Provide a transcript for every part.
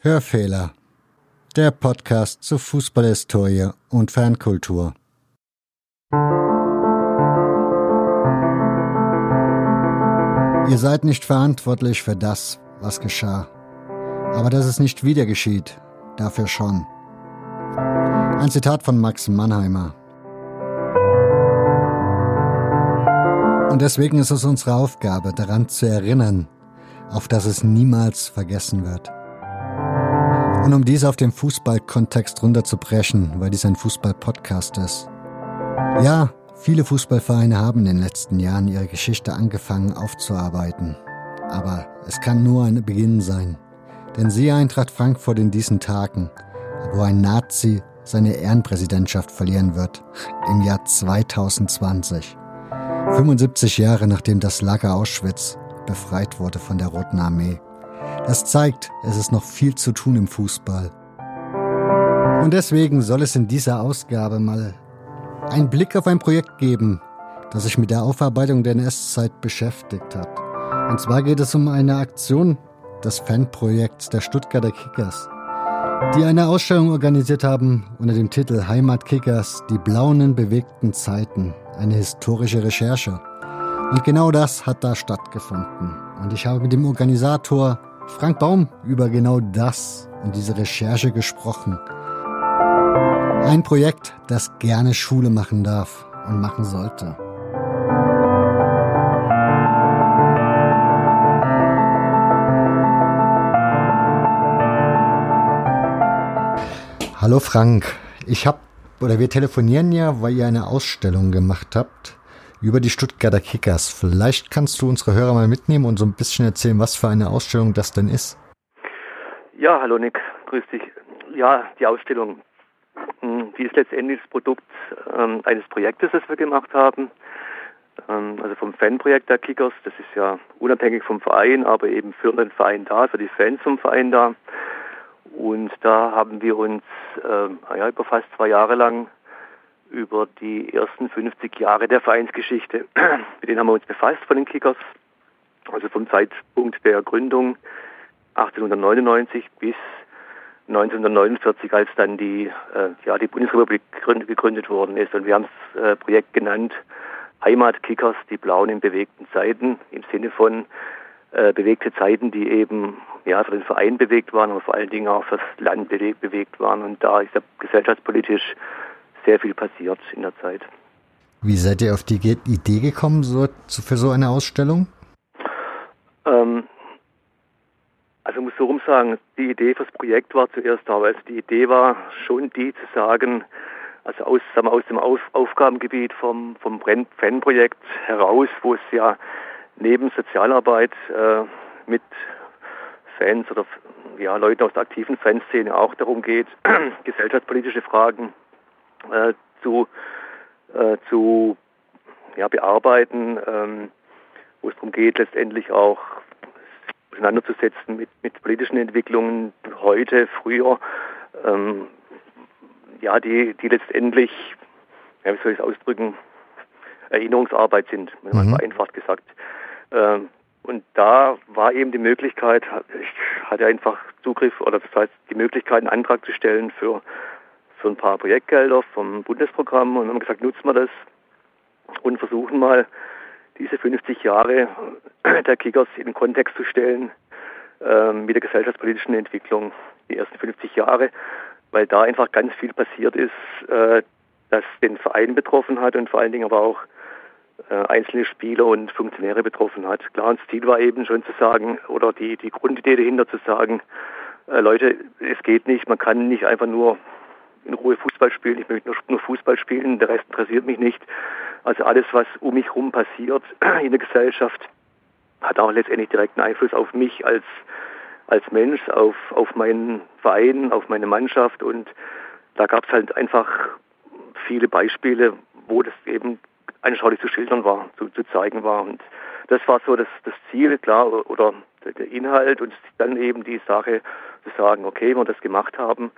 Hörfehler. Der Podcast zu Fußballhistorie und Fankultur. Ihr seid nicht verantwortlich für das, was geschah. Aber dass es nicht wieder geschieht, dafür schon. Ein Zitat von Max Mannheimer. Und deswegen ist es unsere Aufgabe, daran zu erinnern, auf dass es niemals vergessen wird. Und um dies auf den Fußballkontext runterzubrechen, weil dies ein Fußball-Podcast ist. Ja, viele Fußballvereine haben in den letzten Jahren ihre Geschichte angefangen aufzuarbeiten. Aber es kann nur ein Beginn sein. Denn siehe Eintracht Frankfurt in diesen Tagen, wo ein Nazi seine Ehrenpräsidentschaft verlieren wird, im Jahr 2020. 75 Jahre nachdem das Lager Auschwitz befreit wurde von der Roten Armee. Das zeigt, es ist noch viel zu tun im Fußball. Und deswegen soll es in dieser Ausgabe mal einen Blick auf ein Projekt geben, das sich mit der Aufarbeitung der NS-Zeit beschäftigt hat. Und zwar geht es um eine Aktion des Fanprojekts der Stuttgarter Kickers, die eine Ausstellung organisiert haben unter dem Titel Heimatkickers, die blauen bewegten Zeiten, eine historische Recherche. Und genau das hat da stattgefunden. Und ich habe mit dem Organisator Frank Baum über genau das und diese Recherche gesprochen. Ein Projekt, das gerne Schule machen darf und machen sollte. Hallo Frank, ich habe oder wir telefonieren ja, weil ihr eine Ausstellung gemacht habt über die Stuttgarter Kickers. Vielleicht kannst du unsere Hörer mal mitnehmen und so ein bisschen erzählen, was für eine Ausstellung das denn ist. Ja, hallo Nick, grüß dich. Ja, die Ausstellung, hm, die ist letztendlich das Produkt ähm, eines Projektes, das wir gemacht haben. Ähm, also vom Fanprojekt der Kickers, das ist ja unabhängig vom Verein, aber eben für den Verein da, für die Fans vom Verein da. Und da haben wir uns äh, ja, über fast zwei Jahre lang über die ersten 50 Jahre der Vereinsgeschichte. Mit denen haben wir uns befasst von den Kickers. Also vom Zeitpunkt der Gründung 1899 bis 1949, als dann die, äh, ja, die Bundesrepublik gegründet worden ist. Und wir haben das äh, Projekt genannt Heimatkickers, die Blauen in bewegten Zeiten, im Sinne von äh, bewegte Zeiten, die eben ja, für den Verein bewegt waren, aber vor allen Dingen auch fürs Land bewegt waren. Und da ist ja gesellschaftspolitisch sehr viel passiert in der Zeit. Wie seid ihr auf die Idee gekommen so, für so eine Ausstellung? Ähm, also ich muss so rum sagen, die Idee fürs Projekt war zuerst da, weil also die Idee war schon die zu sagen, also aus, sagen wir, aus dem Auf Aufgabengebiet vom, vom Fanprojekt heraus, wo es ja neben Sozialarbeit äh, mit Fans oder ja, Leuten aus der aktiven Fanszene auch darum geht, gesellschaftspolitische Fragen äh, zu, äh, zu ja, bearbeiten, ähm, wo es darum geht, letztendlich auch auseinanderzusetzen mit, mit politischen Entwicklungen heute, früher, ähm, ja, die, die letztendlich, ja, wie soll ich es ausdrücken, Erinnerungsarbeit sind, wenn man mhm. vereinfacht gesagt. Ähm, und da war eben die Möglichkeit, ich hatte einfach Zugriff oder das heißt die Möglichkeit, einen Antrag zu stellen für für ein paar Projektgelder vom Bundesprogramm und haben gesagt, nutzen wir das und versuchen mal diese 50 Jahre der Kickers in den Kontext zu stellen äh, mit der gesellschaftspolitischen Entwicklung, die ersten 50 Jahre, weil da einfach ganz viel passiert ist, äh, das den Verein betroffen hat und vor allen Dingen aber auch äh, einzelne Spieler und Funktionäre betroffen hat. Klar, und das Ziel war eben schon zu sagen, oder die, die Grundidee dahinter zu sagen, äh, Leute, es geht nicht, man kann nicht einfach nur in Ruhe Fußball spielen, ich möchte nur, nur Fußball spielen, der Rest interessiert mich nicht. Also alles, was um mich herum passiert in der Gesellschaft, hat auch letztendlich direkten Einfluss auf mich als, als Mensch, auf, auf meinen Verein, auf meine Mannschaft und da gab es halt einfach viele Beispiele, wo das eben anschaulich zu schildern war, zu, zu zeigen war. Und das war so das, das Ziel, klar, oder der Inhalt und dann eben die Sache zu sagen, okay, wenn wir das gemacht haben,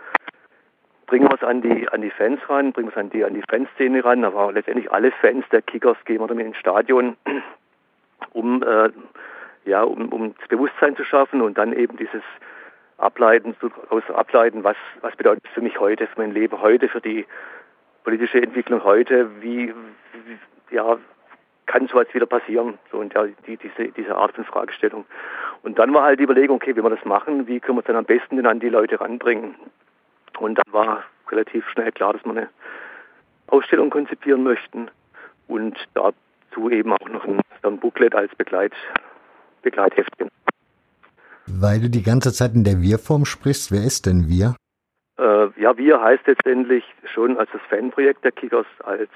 bringen wir es an die, an die Fans ran, bringen wir es an die, an die Fanszene ran, aber letztendlich alle Fans der Kickers gehen wir damit ins Stadion, um, äh, ja, um, um das Bewusstsein zu schaffen und dann eben dieses Ableiten, aus ableiten, was, was bedeutet es für mich heute, für mein Leben heute, für die politische Entwicklung heute, wie, wie ja, kann sowas wieder passieren? So und ja, die, diese, diese Art von Fragestellung. Und dann war halt die Überlegung, okay, wie wir das machen, wie können wir es dann am besten denn an die Leute ranbringen? Und dann war relativ schnell klar, dass wir eine Ausstellung konzipieren möchten und dazu eben auch noch ein, ein Booklet als Begleit, Begleitheftchen. Weil du die ganze Zeit in der Wir-Form sprichst, wer ist denn Wir? Äh, ja, Wir heißt letztendlich schon als das Fanprojekt der Kickers, als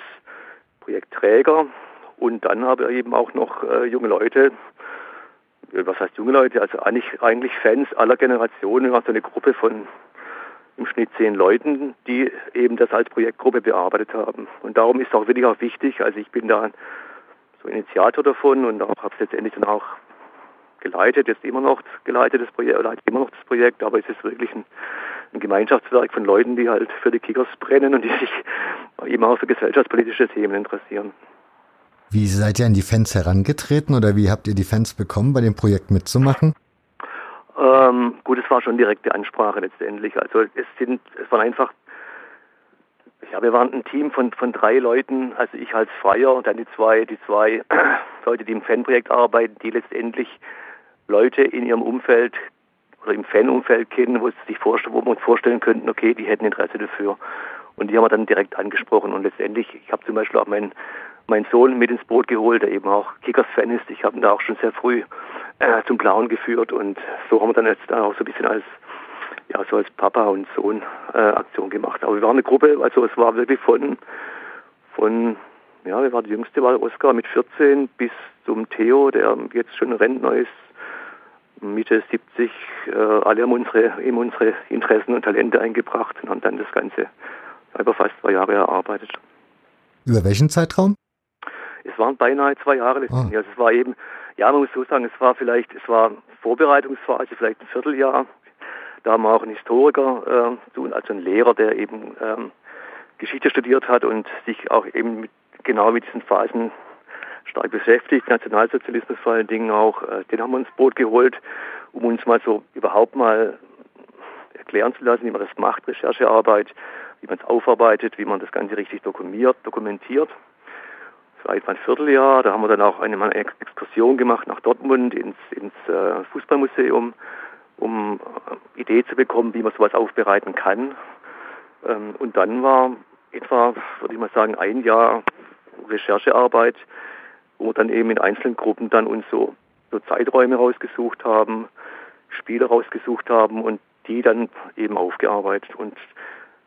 Projektträger. Und dann habe ich eben auch noch äh, junge Leute, was heißt junge Leute, also eigentlich, eigentlich Fans aller Generationen, also eine Gruppe von im Schnitt zehn Leuten, die eben das als Projektgruppe bearbeitet haben. Und darum ist auch wirklich auch wichtig, also ich bin da so Initiator davon und auch habe es letztendlich dann auch geleitet, jetzt immer noch geleitet das Projekt, leite immer noch das Projekt, aber es ist wirklich ein, ein Gemeinschaftswerk von Leuten, die halt für die Kickers brennen und die sich eben auch für gesellschaftspolitische Themen interessieren. Wie seid ihr an die Fans herangetreten oder wie habt ihr die Fans bekommen, bei dem Projekt mitzumachen? Ähm, gut, es war schon direkte Ansprache letztendlich. Also es sind, es waren einfach, ja, wir waren ein Team von, von drei Leuten, also ich als Freier und dann die zwei, die zwei Leute, die im Fanprojekt arbeiten, die letztendlich Leute in ihrem Umfeld oder im Fanumfeld kennen, wo sich vorstellen, wo wir uns vorstellen könnten, okay, die hätten Interesse dafür. Und die haben wir dann direkt angesprochen. Und letztendlich, ich habe zum Beispiel auch meinen meinen Sohn mit ins Boot geholt, der eben auch Kickers-Fan ist. Ich habe ihn da auch schon sehr früh äh, zum Blauen geführt und so haben wir dann jetzt auch so ein bisschen als ja so als Papa und Sohn äh, Aktion gemacht. Aber wir waren eine Gruppe, also es war wirklich von von ja, wir waren die jüngste war Oskar mit 14 bis zum Theo, der jetzt schon Rentner ist, Mitte 70. Äh, alle haben unsere eben unsere Interessen und Talente eingebracht und haben dann das Ganze über fast zwei Jahre erarbeitet. Über welchen Zeitraum? Es waren beinahe zwei Jahre. Ah. Also es war eben, ja, man muss so sagen, es war vielleicht, es war Vorbereitungsphase, vielleicht ein Vierteljahr. Da haben wir auch einen Historiker, äh, also einen Lehrer, der eben ähm, Geschichte studiert hat und sich auch eben mit, genau mit diesen Phasen stark beschäftigt, Nationalsozialismus vor allen Dingen auch, äh, den haben wir ins Boot geholt, um uns mal so überhaupt mal erklären zu lassen, wie man das macht, Recherchearbeit, wie man es aufarbeitet, wie man das Ganze richtig dokumentiert. dokumentiert war etwa ein Vierteljahr. Da haben wir dann auch eine, eine Exkursion gemacht nach Dortmund ins, ins äh, Fußballmuseum, um äh, Idee zu bekommen, wie man sowas aufbereiten kann. Ähm, und dann war etwa, würde ich mal sagen, ein Jahr Recherchearbeit, wo wir dann eben in einzelnen Gruppen dann uns so, so Zeiträume rausgesucht haben, Spiele rausgesucht haben und die dann eben aufgearbeitet. Und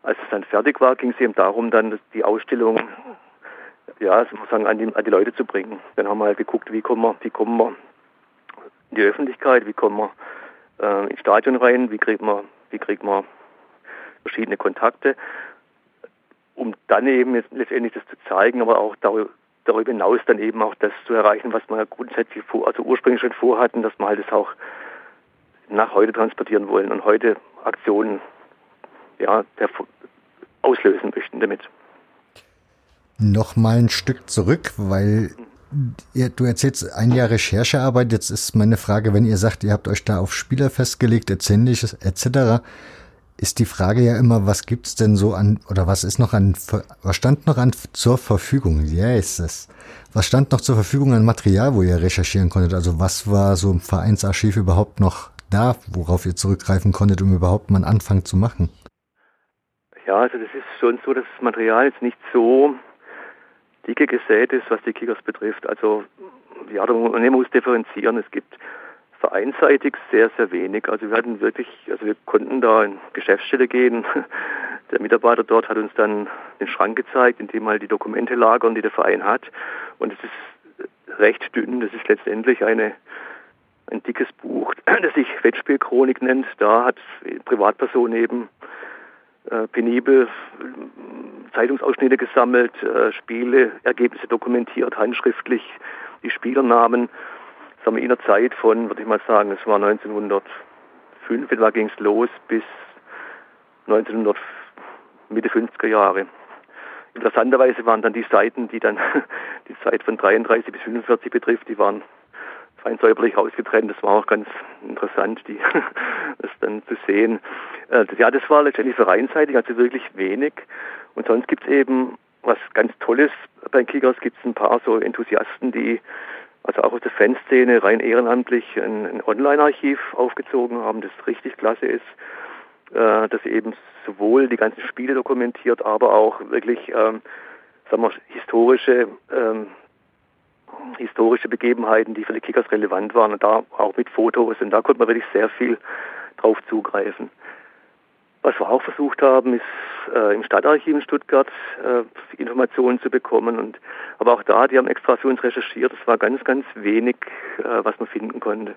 als es dann fertig war, ging es eben darum, dann die Ausstellung ja, sozusagen an die, an die Leute zu bringen. Dann haben wir halt geguckt, wie kommen wir, wie kommen wir in die Öffentlichkeit, wie kommen wir äh, ins Stadion rein, wie kriegt man, wie kriegt man verschiedene Kontakte, um dann eben letztendlich das zu zeigen, aber auch darüber hinaus dann eben auch das zu erreichen, was wir grundsätzlich vor, also ursprünglich schon vorhatten, dass wir halt das auch nach heute transportieren wollen und heute Aktionen ja, auslösen möchten damit noch mal ein Stück zurück, weil du erzählst ein Jahr Recherchearbeit. Jetzt ist meine Frage, wenn ihr sagt, ihr habt euch da auf Spieler festgelegt, ähnliches etc., ist die Frage ja immer, was gibt's denn so an oder was ist noch an was stand noch an zur Verfügung? Ja, ist es. Was stand noch zur Verfügung an Material, wo ihr recherchieren konntet? Also was war so im Vereinsarchiv überhaupt noch da, worauf ihr zurückgreifen konntet, um überhaupt mal einen Anfang zu machen? Ja, also das ist schon so, dass das Material jetzt nicht so dicke gesät ist, was die Kickers betrifft. Also ja, man muss differenzieren. Es gibt vereinsseitig sehr, sehr wenig. Also wir hatten wirklich, also wir konnten da in Geschäftsstelle gehen. Der Mitarbeiter dort hat uns dann den Schrank gezeigt, in dem halt die Dokumente lagern, die der Verein hat. Und es ist recht dünn. Das ist letztendlich eine, ein dickes Buch, das sich Wettspielchronik nennt. Da hat Privatperson eben äh, penibel Zeitungsausschnitte gesammelt, äh, Spiele, Ergebnisse dokumentiert, handschriftlich, die Spielernamen. Das haben wir in der Zeit von, würde ich mal sagen, es war 1905, da ging es los, bis 1900, Mitte 50er Jahre. Interessanterweise waren dann die Seiten, die dann die Zeit von 33 bis 45 betrifft, die waren fein säuberlich ausgetrennt. Das war auch ganz interessant, die, das dann zu sehen. Äh, ja, das war letztendlich vereinseitig, also wirklich wenig. Und sonst gibt es eben was ganz Tolles. Bei Kickers gibt es ein paar so Enthusiasten, die also auch aus der Fanszene rein ehrenamtlich ein, ein Online-Archiv aufgezogen haben, das richtig klasse ist, äh, das eben sowohl die ganzen Spiele dokumentiert, aber auch wirklich, ähm, sagen wir, historische ähm, historische Begebenheiten, die für die Kickers relevant waren und da auch mit Fotos und da konnte man wirklich sehr viel drauf zugreifen. Was wir auch versucht haben, ist äh, im Stadtarchiv in Stuttgart äh, Informationen zu bekommen. Und, aber auch da, die haben extra für uns recherchiert. Es war ganz, ganz wenig, äh, was man finden konnte.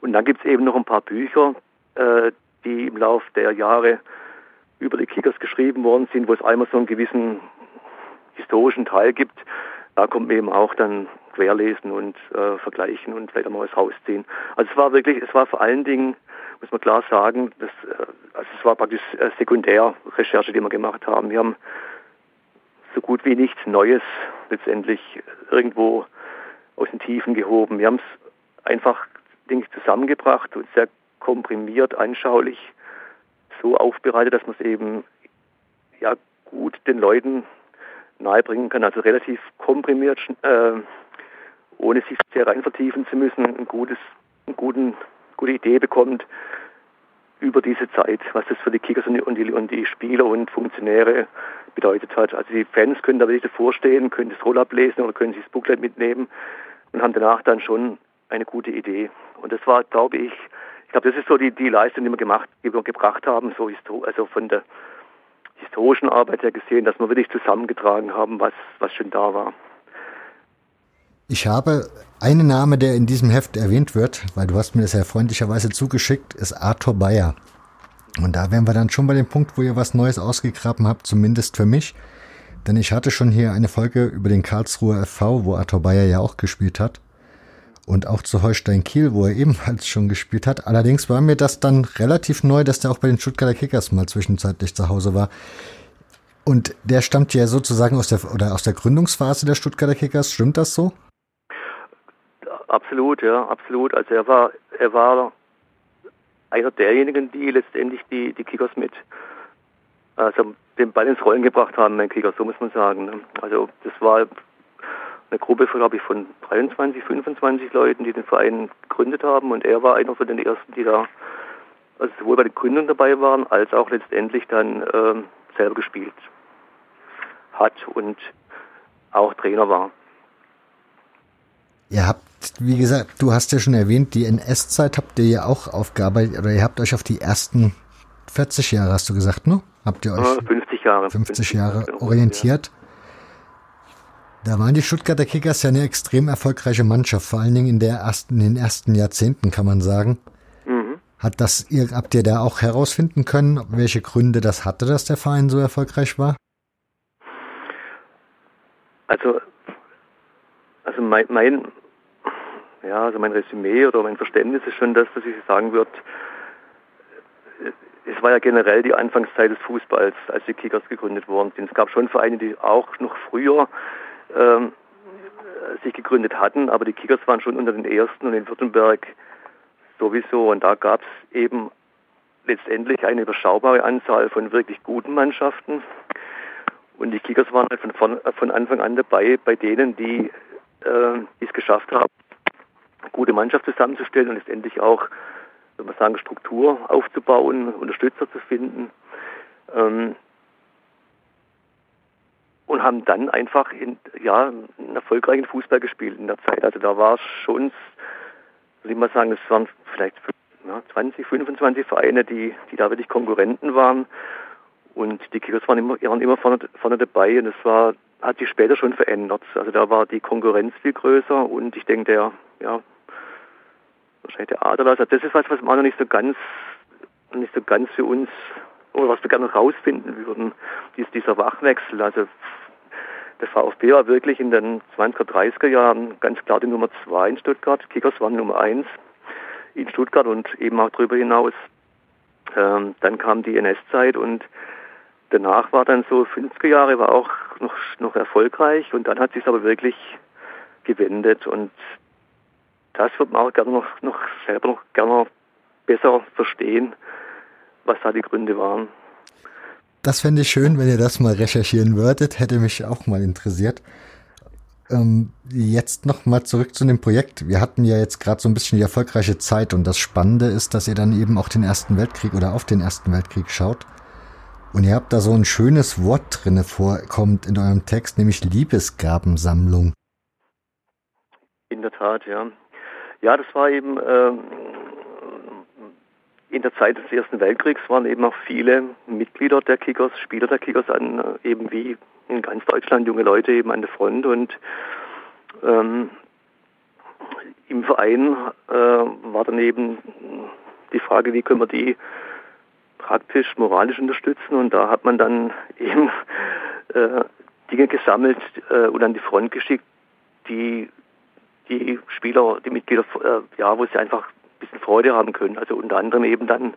Und dann gibt es eben noch ein paar Bücher, äh, die im Laufe der Jahre über die Kickers geschrieben worden sind, wo es einmal so einen gewissen historischen Teil gibt. Da kommt man eben auch dann querlesen und äh, vergleichen und vielleicht mal was rausziehen. Also es war wirklich, es war vor allen Dingen muss man klar sagen, das, äh, also es war praktisch Sekundärrecherche, die wir gemacht haben. Wir haben so gut wie nichts Neues letztendlich irgendwo aus den Tiefen gehoben. Wir haben es einfach Dinge zusammengebracht und sehr komprimiert, anschaulich so aufbereitet, dass man es eben ja gut den Leuten nahebringen kann. Also relativ komprimiert, äh, ohne sich sehr rein vertiefen zu müssen, ein gutes, einen guten gute Idee bekommt über diese Zeit, was das für die Kickers und die, und die, Spieler und Funktionäre bedeutet hat. Also die Fans können da wirklich davor stehen, können das Roll ablesen oder können sich das Booklet mitnehmen und haben danach dann schon eine gute Idee. Und das war, glaube ich, ich glaube, das ist so die, die Leistung, die wir gemacht, die wir gebracht haben, so also von der historischen Arbeit her gesehen, dass wir wirklich zusammengetragen haben, was, was schon da war. Ich habe einen Name, der in diesem Heft erwähnt wird, weil du hast mir das ja freundlicherweise zugeschickt, ist Arthur Bayer. Und da wären wir dann schon bei dem Punkt, wo ihr was Neues ausgegraben habt, zumindest für mich. Denn ich hatte schon hier eine Folge über den Karlsruher FV, wo Arthur Bayer ja auch gespielt hat. Und auch zu Holstein Kiel, wo er ebenfalls schon gespielt hat. Allerdings war mir das dann relativ neu, dass der auch bei den Stuttgarter Kickers mal zwischenzeitlich zu Hause war. Und der stammt ja sozusagen aus der, oder aus der Gründungsphase der Stuttgarter Kickers. Stimmt das so? Absolut, ja, absolut. Also er war, er war einer derjenigen, die letztendlich die, die Kickers mit, also den Ball ins Rollen gebracht haben, mein Kickers, so muss man sagen. Ne? Also das war eine Gruppe, glaube ich, von 23, 25 Leuten, die den Verein gegründet haben und er war einer von den ersten, die da also sowohl bei der Gründung dabei waren, als auch letztendlich dann ähm, selber gespielt hat und auch Trainer war. Ihr habt, wie gesagt, du hast ja schon erwähnt, die NS-Zeit habt ihr ja auch aufgearbeitet, oder ihr habt euch auf die ersten 40 Jahre, hast du gesagt, ne? Habt ihr euch 50 Jahre, 50 Jahre orientiert. Da waren die Stuttgarter Kickers ja eine extrem erfolgreiche Mannschaft, vor allen Dingen in, der ersten, in den ersten Jahrzehnten, kann man sagen. Mhm. Hat das, ihr, habt ihr da auch herausfinden können, welche Gründe das hatte, dass der Verein so erfolgreich war? Also also mein, mein, ja, also mein Resümee oder mein Verständnis ist schon das, dass ich sagen würde, es war ja generell die Anfangszeit des Fußballs, als die Kickers gegründet worden sind. Es gab schon Vereine, die auch noch früher ähm, sich gegründet hatten, aber die Kickers waren schon unter den ersten und in Württemberg sowieso. Und da gab es eben letztendlich eine überschaubare Anzahl von wirklich guten Mannschaften. Und die Kickers waren halt von, von Anfang an dabei bei denen, die äh, es geschafft haben, gute Mannschaft zusammenzustellen und letztendlich auch, wenn man sagen, Struktur aufzubauen, Unterstützer zu finden. Ähm, und haben dann einfach in, ja, einen erfolgreichen Fußball gespielt in der Zeit. Also da war es schon, würde ich mal sagen, es waren vielleicht ja, 20, 25 Vereine, die, die da wirklich Konkurrenten waren. Und die Kickers waren immer, waren immer vorne, vorne dabei und es war hat sich später schon verändert. Also da war die Konkurrenz viel größer und ich denke, der, ja, wahrscheinlich der Aderlass, also das ist was, was wir noch nicht so ganz, nicht so ganz für uns, oder was wir gerne rausfinden würden, dies, dieser Wachwechsel. Also der VfB war wirklich in den 20er, 30er Jahren ganz klar die Nummer zwei in Stuttgart. Kickers waren Nummer eins in Stuttgart und eben auch darüber hinaus. Ähm, dann kam die NS-Zeit und danach war dann so 50er Jahre war auch noch, noch erfolgreich und dann hat sich aber wirklich gewendet und das wird man auch gerne noch, noch selber noch gerne besser verstehen, was da die Gründe waren. Das fände ich schön, wenn ihr das mal recherchieren würdet, hätte mich auch mal interessiert. Ähm, jetzt noch mal zurück zu dem Projekt. Wir hatten ja jetzt gerade so ein bisschen die erfolgreiche Zeit und das Spannende ist, dass ihr dann eben auch den Ersten Weltkrieg oder auf den Ersten Weltkrieg schaut. Und ihr habt da so ein schönes Wort drinne vorkommt in eurem Text, nämlich Liebesgabensammlung. In der Tat, ja. Ja, das war eben ähm, in der Zeit des Ersten Weltkriegs waren eben auch viele Mitglieder der Kickers, Spieler der Kickers an, äh, eben wie in ganz Deutschland junge Leute eben an der Front. Und ähm, im Verein äh, war dann eben die Frage, wie können wir die praktisch moralisch unterstützen? Und da hat man dann eben äh, Dinge gesammelt äh, und an die Front geschickt, die die Spieler, die Mitglieder, äh, ja, wo sie einfach ein bisschen Freude haben können. Also unter anderem eben dann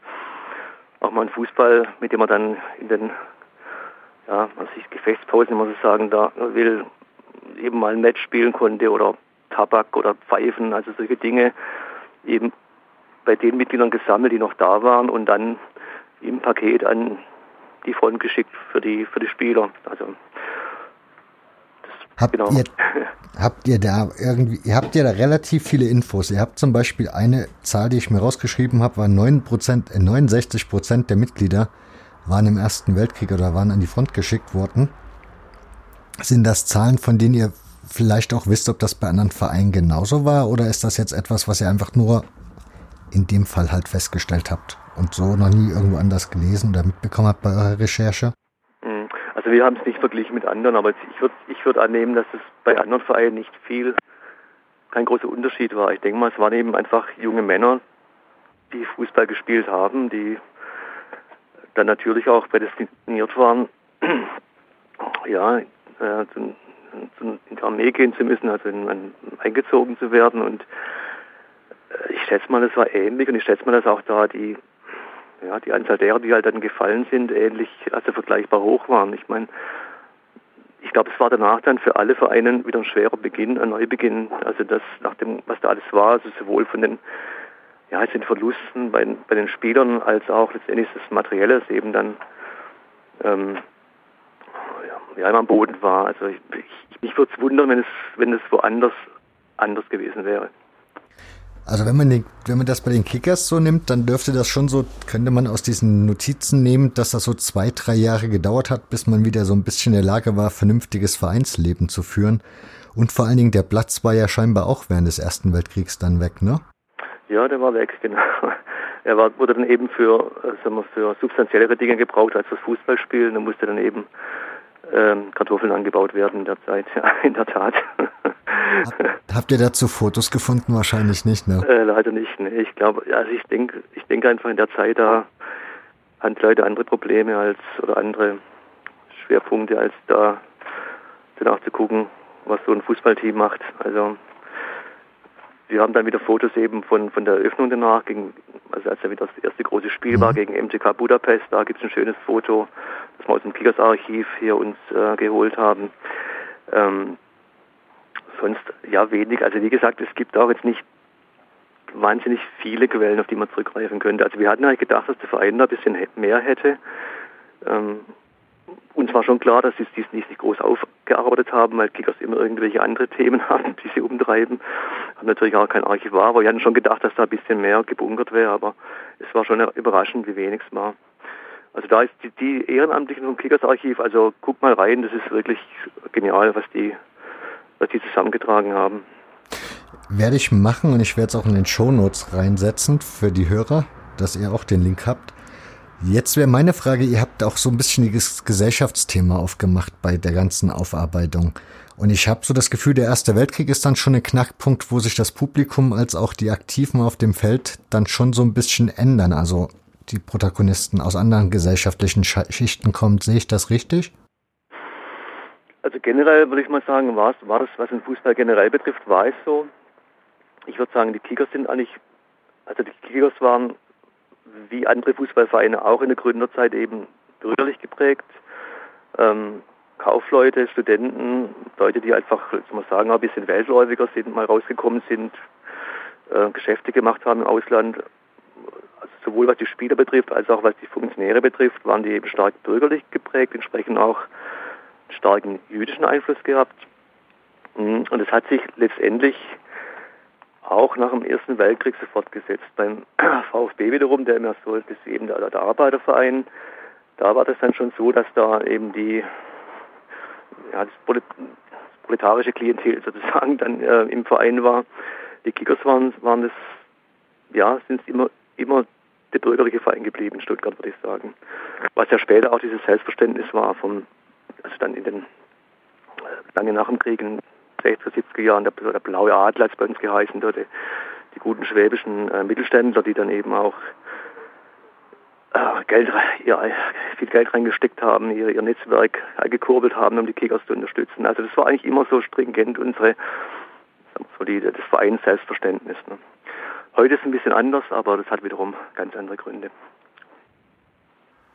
auch mal ein Fußball, mit dem man dann in den ja, was ich Gefechtspausen immer so sagen da will, eben mal ein Match spielen konnte oder Tabak oder Pfeifen, also solche Dinge eben bei den Mitgliedern gesammelt, die noch da waren und dann im Paket an die Front geschickt für die für die Spieler. Also Habt, genau. ihr, habt ihr da irgendwie, ihr habt ja da relativ viele Infos. Ihr habt zum Beispiel eine Zahl, die ich mir rausgeschrieben habe, war 9%, 69 äh, der Mitglieder waren im Ersten Weltkrieg oder waren an die Front geschickt worden. Sind das Zahlen, von denen ihr vielleicht auch wisst, ob das bei anderen Vereinen genauso war oder ist das jetzt etwas, was ihr einfach nur in dem Fall halt festgestellt habt und so noch nie irgendwo anders gelesen oder mitbekommen habt bei eurer Recherche? Also wir haben es nicht verglichen mit anderen, aber ich würde ich würd annehmen, dass es bei anderen Vereinen nicht viel, kein großer Unterschied war. Ich denke mal, es waren eben einfach junge Männer, die Fußball gespielt haben, die dann natürlich auch prädestiniert waren, ja, äh, in die Armee gehen zu müssen, also in, in, eingezogen zu werden. Und äh, ich schätze mal, es war ähnlich und ich schätze mal, dass auch da die ja, die Anzahl derer, die halt dann gefallen sind, ähnlich, also vergleichbar hoch waren. Ich meine, ich glaube, es war danach dann für alle Vereine wieder ein schwerer Beginn, ein Neubeginn. Also das, nach dem, was da alles war, also sowohl von den, ja, den Verlusten bei, bei den Spielern als auch letztendlich das Materielle, das eben dann ähm, ja, am Boden war. Also ich, ich, mich würde es wundern, wenn es, wenn es woanders anders gewesen wäre. Also wenn man, den, wenn man das bei den Kickers so nimmt, dann dürfte das schon so, könnte man aus diesen Notizen nehmen, dass das so zwei, drei Jahre gedauert hat, bis man wieder so ein bisschen in der Lage war, vernünftiges Vereinsleben zu führen. Und vor allen Dingen der Platz war ja scheinbar auch während des Ersten Weltkriegs dann weg, ne? Ja, der war weg, genau. Er war, wurde dann eben für, sagen wir, für substanziellere Dinge gebraucht als das Fußballspielen. Er musste dann eben ähm, Kartoffeln angebaut werden in der Zeit, ja, in der Tat. Habt ihr dazu Fotos gefunden? Wahrscheinlich nicht, ne? Äh, leider nicht, ne. Ich glaube, also ich denke, ich denke einfach in der Zeit da hatten Leute andere Probleme als oder andere Schwerpunkte als da danach zu gucken, was so ein Fußballteam macht. Also wir haben dann wieder Fotos eben von, von der Eröffnung danach, gegen, also als ja wieder das erste große Spiel mhm. war gegen MTK Budapest. Da gibt es ein schönes Foto, das wir aus dem Kickers-Archiv hier uns äh, geholt haben. Ähm, sonst ja wenig. Also wie gesagt, es gibt auch jetzt nicht wahnsinnig viele Quellen, auf die man zurückgreifen könnte. Also wir hatten eigentlich gedacht, dass der Verein da ein bisschen mehr hätte. Ähm, uns war schon klar, dass sie es nicht groß aufgearbeitet haben, weil Kickers immer irgendwelche andere Themen haben, die sie umtreiben. Haben natürlich auch kein Archivar, aber wir hatten schon gedacht, dass da ein bisschen mehr gebunkert wäre, aber es war schon überraschend, wie wenig es war. Also da ist die, die Ehrenamtlichen vom Kickers Archiv, also guck mal rein, das ist wirklich genial, was die was die zusammengetragen haben. Werde ich machen und ich werde es auch in den Shownotes reinsetzen für die Hörer, dass ihr auch den Link habt. Jetzt wäre meine Frage, ihr habt auch so ein bisschen das Gesellschaftsthema aufgemacht bei der ganzen Aufarbeitung. Und ich habe so das Gefühl, der Erste Weltkrieg ist dann schon ein Knackpunkt, wo sich das Publikum als auch die Aktiven auf dem Feld dann schon so ein bisschen ändern. Also die Protagonisten aus anderen gesellschaftlichen Schichten kommen. Sehe ich das richtig? Also generell würde ich mal sagen, war, war das, was den Fußball generell betrifft, war es so. Ich würde sagen, die Kickers sind eigentlich, also die Kickers waren wie andere Fußballvereine auch in der Gründerzeit eben bürgerlich geprägt. Ähm, Kaufleute, Studenten, Leute, die einfach, jetzt mal sagen, ein bisschen weltläufiger sind, mal rausgekommen sind, äh, Geschäfte gemacht haben im Ausland. Also sowohl was die Spieler betrifft, als auch was die Funktionäre betrifft, waren die eben stark bürgerlich geprägt, entsprechend auch starken jüdischen Einfluss gehabt. Mm, und es hat sich letztendlich auch nach dem Ersten Weltkrieg so fortgesetzt. Beim VfB wiederum, der immer so ist eben der, der Arbeiterverein, da war das dann schon so, dass da eben die ja, das proletarische Klientel sozusagen dann äh, im Verein war. Die Kickers waren, waren das, ja, sind immer, immer der bürgerliche Verein geblieben in Stuttgart, würde ich sagen. Was ja später auch dieses Selbstverständnis war vom, also dann in den, äh, lange nach dem Krieg, in 60er, 70er Jahren, der, der blaue Adler es bei uns geheißen, dort die, guten schwäbischen äh, Mittelständler, die dann eben auch äh, Geld, ihr, viel Geld reingesteckt haben, ihr, ihr Netzwerk gekurbelt haben, um die Kickers zu unterstützen. Also das war eigentlich immer so stringent unsere, so die, das Vereins Selbstverständnis. Ne. Heute ist es ein bisschen anders, aber das hat wiederum ganz andere Gründe.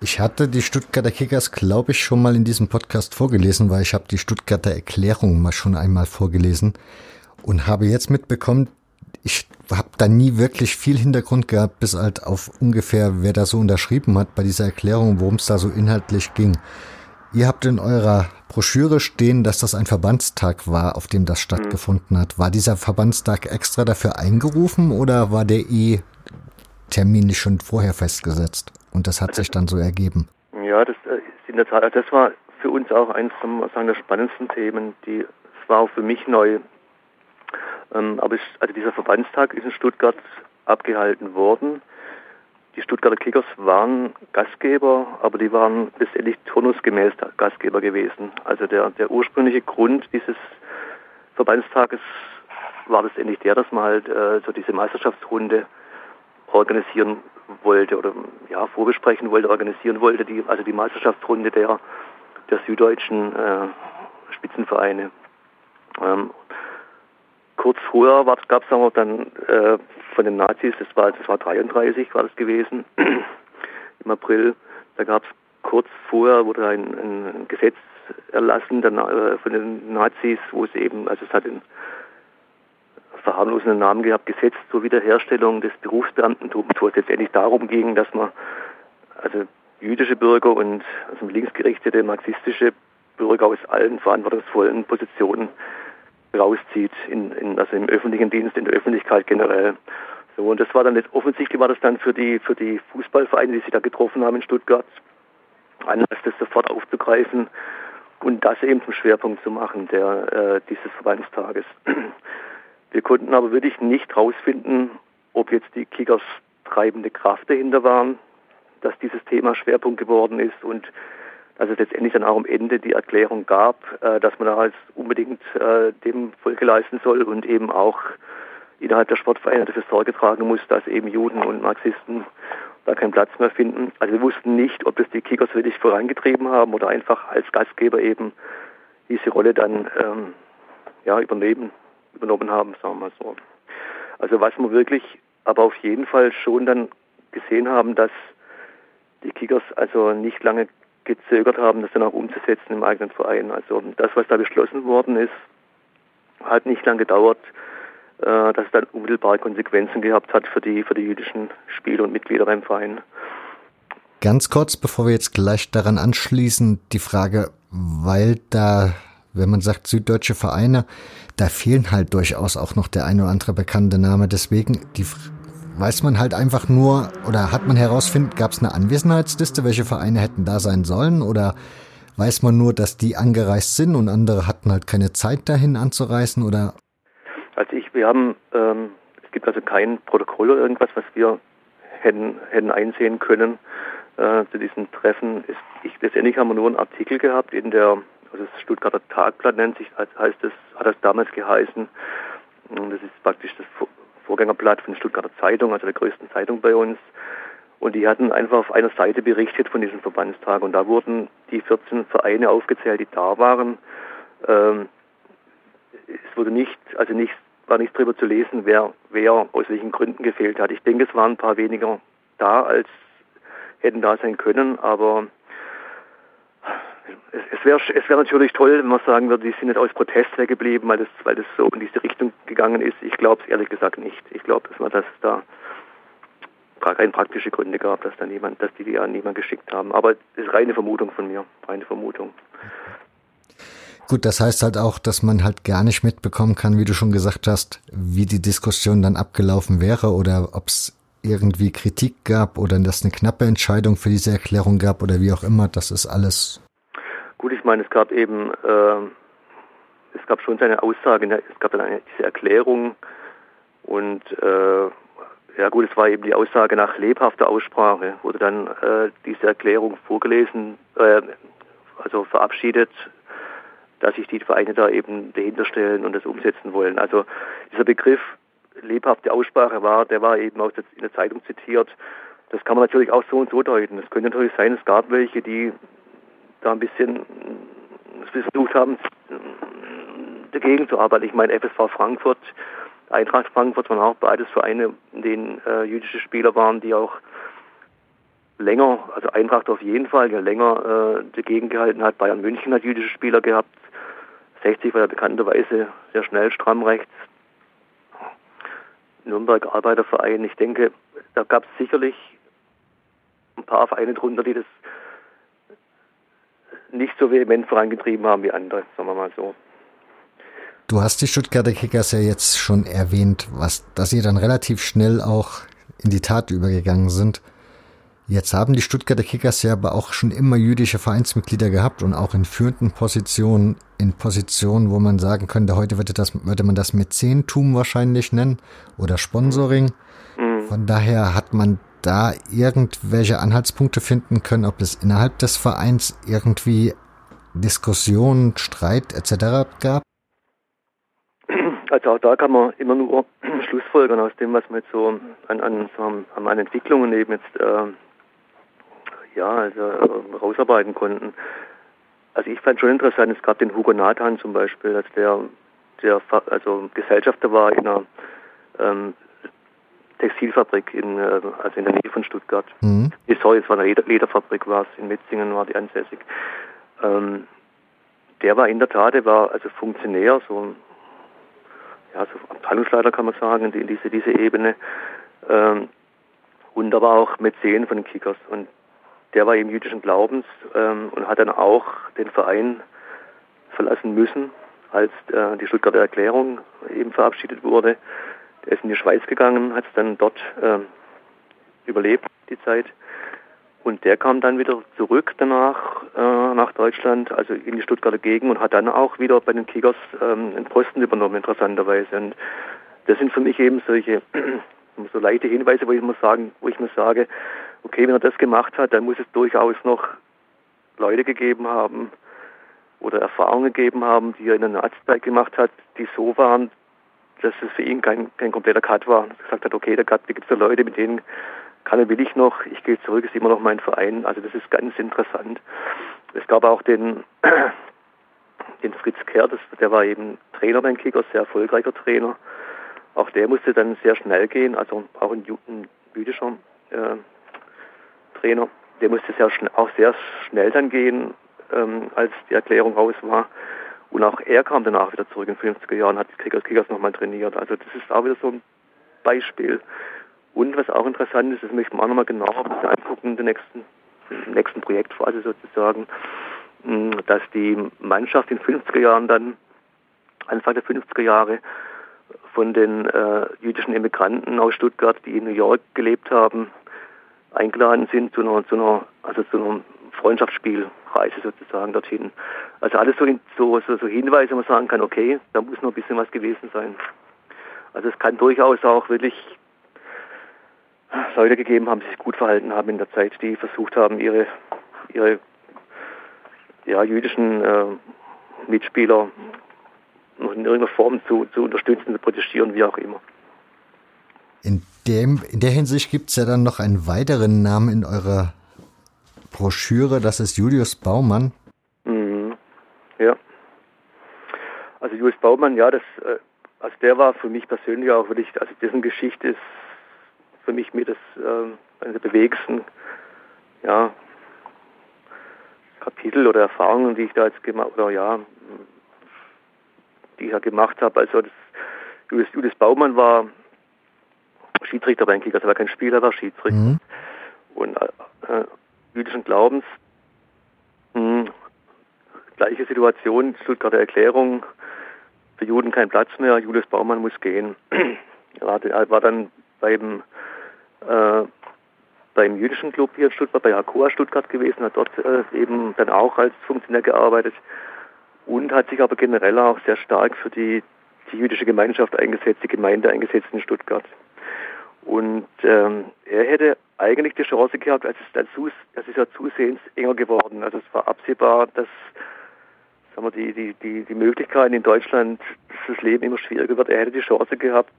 Ich hatte die Stuttgarter Kickers, glaube ich, schon mal in diesem Podcast vorgelesen, weil ich habe die Stuttgarter Erklärung mal schon einmal vorgelesen und habe jetzt mitbekommen, ich habe da nie wirklich viel Hintergrund gehabt, bis halt auf ungefähr, wer da so unterschrieben hat bei dieser Erklärung, worum es da so inhaltlich ging. Ihr habt in eurer Broschüre stehen, dass das ein Verbandstag war, auf dem das stattgefunden hat. War dieser Verbandstag extra dafür eingerufen oder war der eh terminlich schon vorher festgesetzt? Und das hat sich dann so ergeben. Ja, das äh, ist in der Tat, das war für uns auch eines sagen, der spannendsten Themen. Die, es war auch für mich neu. Ähm, aber es, also dieser Verbandstag ist in Stuttgart abgehalten worden. Die Stuttgarter Kickers waren Gastgeber, aber die waren letztendlich turnusgemäß Gastgeber gewesen. Also der, der ursprüngliche Grund dieses Verbandstages war letztendlich der, dass man halt äh, so diese Meisterschaftsrunde organisieren wollte oder ja vorbesprechen wollte, organisieren wollte, die, also die Meisterschaftsrunde der, der süddeutschen äh, Spitzenvereine. Ähm, kurz vorher gab es aber dann äh, von den Nazis, das war, das war 33 war das gewesen, im April, da gab es kurz vorher wurde ein, ein Gesetz erlassen dann, äh, von den Nazis, wo es eben, also es hat den verharmlosenden Namen gehabt, Gesetz zur Wiederherstellung des Berufsbeamtentums, wo es letztendlich darum ging, dass man also jüdische Bürger und also linksgerichtete marxistische Bürger aus allen verantwortungsvollen Positionen rauszieht, in, in, also im öffentlichen Dienst, in der Öffentlichkeit generell. So, und das war dann jetzt, offensichtlich war das dann für die, für die Fußballvereine, die sich da getroffen haben in Stuttgart, Anlass, das sofort aufzugreifen und das eben zum Schwerpunkt zu machen, der, äh, dieses Verbandstages. Wir konnten aber wirklich nicht herausfinden, ob jetzt die Kickers treibende Kraft dahinter waren, dass dieses Thema Schwerpunkt geworden ist und dass es letztendlich dann auch am Ende die Erklärung gab, äh, dass man da halt unbedingt äh, dem Folge leisten soll und eben auch innerhalb der Sportvereine dafür Sorge tragen muss, dass eben Juden und Marxisten da keinen Platz mehr finden. Also wir wussten nicht, ob das die Kickers wirklich vorangetrieben haben oder einfach als Gastgeber eben diese Rolle dann ähm, ja, übernehmen, übernommen haben, sagen wir mal so. Also was wir wirklich aber auf jeden Fall schon dann gesehen haben, dass die Kickers also nicht lange gezögert haben, das dann auch umzusetzen im eigenen Verein. Also das, was da beschlossen worden ist, hat nicht lange gedauert, äh, dass es dann unmittelbar Konsequenzen gehabt hat für die, für die jüdischen Spieler und Mitglieder beim Verein. Ganz kurz, bevor wir jetzt gleich daran anschließen, die Frage, weil da, wenn man sagt süddeutsche Vereine, da fehlen halt durchaus auch noch der ein oder andere bekannte Name. Deswegen die weiß man halt einfach nur oder hat man herausfinden, gab es eine Anwesenheitsliste, welche Vereine hätten da sein sollen oder weiß man nur, dass die angereist sind und andere hatten halt keine Zeit dahin anzureisen oder? Also ich, wir haben, ähm, es gibt also kein Protokoll oder irgendwas, was wir hätten, hätten einsehen können äh, zu diesen Treffen. Ist, ich, letztendlich haben wir nur einen Artikel gehabt in der, also das Stuttgarter Tagblatt nennt sich, heißt es, hat das damals geheißen. Das ist praktisch das Vorgängerblatt von der Stuttgarter Zeitung, also der größten Zeitung bei uns. Und die hatten einfach auf einer Seite berichtet von diesem Verbandstag. Und da wurden die 14 Vereine aufgezählt, die da waren. Ähm, es wurde nicht, also nicht, war nichts darüber zu lesen, wer, wer aus welchen Gründen gefehlt hat. Ich denke, es waren ein paar weniger da, als hätten da sein können, aber es, es wäre es wär natürlich toll, wenn man sagen würde, die sind nicht aus Protest weggeblieben, weil das, weil das so in diese Richtung gegangen ist. Ich glaube es ehrlich gesagt nicht. Ich glaube, dass man das da rein praktische Gründe gab, dass da niemand, dass die die an niemand geschickt haben. Aber das ist reine Vermutung von mir, reine Vermutung. Gut, das heißt halt auch, dass man halt gar nicht mitbekommen kann, wie du schon gesagt hast, wie die Diskussion dann abgelaufen wäre oder ob es irgendwie Kritik gab oder dass eine knappe Entscheidung für diese Erklärung gab oder wie auch immer. Das ist alles. Gut, ich meine, es gab eben, äh, es gab schon seine Aussage, ne? es gab dann eine, diese Erklärung und äh, ja gut, es war eben die Aussage nach lebhafter Aussprache, wurde dann äh, diese Erklärung vorgelesen, äh, also verabschiedet, dass sich die Vereine da eben dahinter stellen und das umsetzen wollen. Also dieser Begriff lebhafte Aussprache war, der war eben auch in der Zeitung zitiert. Das kann man natürlich auch so und so deuten. Es könnte natürlich sein, es gab welche, die da ein bisschen versucht haben, dagegen zu arbeiten. Ich meine, FSV Frankfurt Eintracht Frankfurt waren auch beides Vereine, in denen äh, jüdische Spieler waren, die auch länger, also Eintracht auf jeden Fall, ja länger äh, dagegen gehalten hat. Bayern München hat jüdische Spieler gehabt. 60 war ja bekannterweise sehr schnell stramm rechts. Nürnberg Arbeiterverein. Ich denke, da gab es sicherlich ein paar Vereine drunter, die das nicht so vehement vorangetrieben haben wie andere, sagen wir mal so. Du hast die Stuttgarter Kickers ja jetzt schon erwähnt, was, dass sie dann relativ schnell auch in die Tat übergegangen sind. Jetzt haben die Stuttgarter Kickers ja aber auch schon immer jüdische Vereinsmitglieder gehabt und auch in führenden Positionen, in Positionen, wo man sagen könnte, heute würde, das, würde man das Mäzentum wahrscheinlich nennen oder Sponsoring. Mhm. Von daher hat man da irgendwelche Anhaltspunkte finden können, ob es innerhalb des Vereins irgendwie Diskussionen, Streit etc. gab? Also auch da kann man immer nur Schlussfolgern aus dem, was man jetzt so an, an, an Entwicklungen eben jetzt äh, ja, also, äh, rausarbeiten konnten. Also ich fand schon interessant, es gab den Hugo Nathan zum Beispiel, dass der, der also Gesellschafter war in einer ähm, Textilfabrik in, äh, also in der Nähe von Stuttgart. Mhm. Sorry, es war eine Leder Lederfabrik, war es in Metzingen, war die ansässig. Ähm, der war in der Tat, der war also Funktionär, so ja, so Abteilungsleiter kann man sagen, in diese, diese Ebene. Ähm, und da war auch Mäzen von den Kickers. Und der war eben jüdischen Glaubens ähm, und hat dann auch den Verein verlassen müssen, als äh, die Stuttgarter Erklärung eben verabschiedet wurde. Der ist in die Schweiz gegangen, hat es dann dort ähm, überlebt, die Zeit. Und der kam dann wieder zurück danach äh, nach Deutschland, also in die Stuttgarter Gegend und hat dann auch wieder bei den Kickers ähm, einen Posten übernommen, interessanterweise. Und das sind für mich eben solche so leichte Hinweise, wo ich mir sagen, wo ich mir sage, okay, wenn er das gemacht hat, dann muss es durchaus noch Leute gegeben haben oder Erfahrungen gegeben haben, die er in der Nazizeit gemacht hat, die so waren, dass es für ihn kein, kein kompletter Cut war. Er gesagt hat, okay, da gibt es Leute, mit denen kann will ich noch, ich gehe zurück, ist immer noch mein Verein. Also das ist ganz interessant. Es gab auch den, den Fritz Kerr, das, der war eben Trainer beim Kickers, sehr erfolgreicher Trainer. Auch der musste dann sehr schnell gehen, also auch ein, ein jüdischer äh, Trainer. Der musste sehr auch sehr schnell dann gehen, ähm, als die Erklärung raus war. Und auch er kam danach wieder zurück in den 50er Jahren, hat die Kickers, Kickers nochmal trainiert. Also das ist auch wieder so ein Beispiel. Und was auch interessant ist, das möchten wir auch nochmal genauer angucken in der nächsten, nächsten Projektphase sozusagen, dass die Mannschaft in den 50er Jahren dann, Anfang der 50er Jahre, von den äh, jüdischen Immigranten aus Stuttgart, die in New York gelebt haben, eingeladen sind zu einer, zu einer, also zu einer Freundschaftsspielreise sozusagen dorthin. Also alles so, so, so, so Hinweise, wo man sagen kann, okay, da muss noch ein bisschen was gewesen sein. Also es kann durchaus auch wirklich Leute gegeben haben, die sich gut verhalten haben in der Zeit, die versucht haben, ihre, ihre ja, jüdischen äh, Mitspieler noch in irgendeiner Form zu, zu unterstützen, zu protestieren, wie auch immer. In, dem, in der Hinsicht gibt es ja dann noch einen weiteren Namen in eurer Broschüre, das ist Julius Baumann. Mhm. Ja. Also Julius Baumann, ja, das, äh, also der war für mich persönlich auch wirklich, also dessen Geschichte ist für mich mit das äh, eine der bewegendsten ja, Kapitel oder Erfahrungen, die ich da jetzt gemacht oder ja, die ich ja gemacht habe. Also das, Julius, Julius Baumann war Schiedsrichter beim Kickers, er war kein Spieler, er war Schiedsrichter. Mhm. Und äh, jüdischen Glaubens, hm, gleiche Situation, Stuttgarter Erklärung, für Juden kein Platz mehr, Julius Baumann muss gehen. er, war, er war dann beim äh, beim jüdischen Club hier in Stuttgart, bei Hakoa Stuttgart gewesen, hat dort äh, eben dann auch als Funktionär gearbeitet und hat sich aber generell auch sehr stark für die, die jüdische Gemeinschaft eingesetzt, die Gemeinde eingesetzt in Stuttgart. Und ähm, er hätte eigentlich die Chance gehabt, es dazu, es ist ja zusehends enger geworden. Also es war absehbar, dass sagen wir, die, die, die, die Möglichkeiten in Deutschland, dass das Leben immer schwieriger wird. Er hätte die Chance gehabt,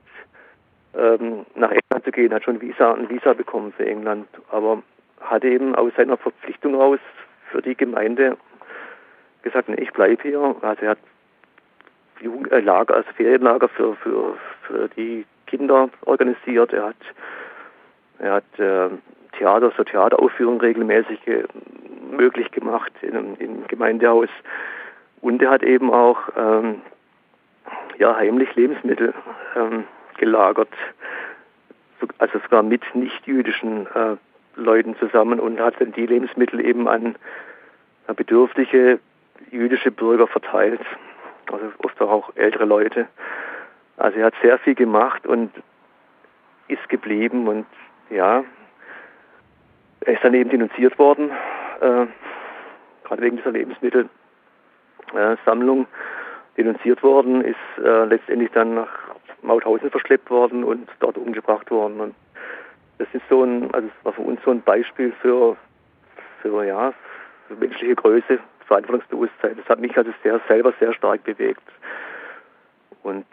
ähm, nach England zu gehen, hat schon Visa, ein Visa bekommen für England, aber hat eben aus seiner Verpflichtung raus für die Gemeinde gesagt, nee, ich bleibe hier. Also er hat äh, Lager, also Ferienlager für, für, für die Kinder organisiert. Er hat, er hat äh, Theater, so Theateraufführungen regelmäßig äh, möglich gemacht in, im Gemeindehaus. Und er hat eben auch ähm, ja, heimlich Lebensmittel ähm, gelagert, also sogar mit nicht-jüdischen äh, Leuten zusammen und hat dann die Lebensmittel eben an bedürftige jüdische Bürger verteilt, also oft auch ältere Leute. Also er hat sehr viel gemacht und ist geblieben und ja, er ist dann eben denunziert worden, äh, gerade wegen dieser Lebensmittelsammlung denunziert worden, ist äh, letztendlich dann nach Mauthausen verschleppt worden und dort umgebracht worden. Und das ist so ein, also es war für uns so ein Beispiel für, für ja, für menschliche Größe, Verantwortungsbewusstsein. Das hat mich also sehr selber sehr stark bewegt. Und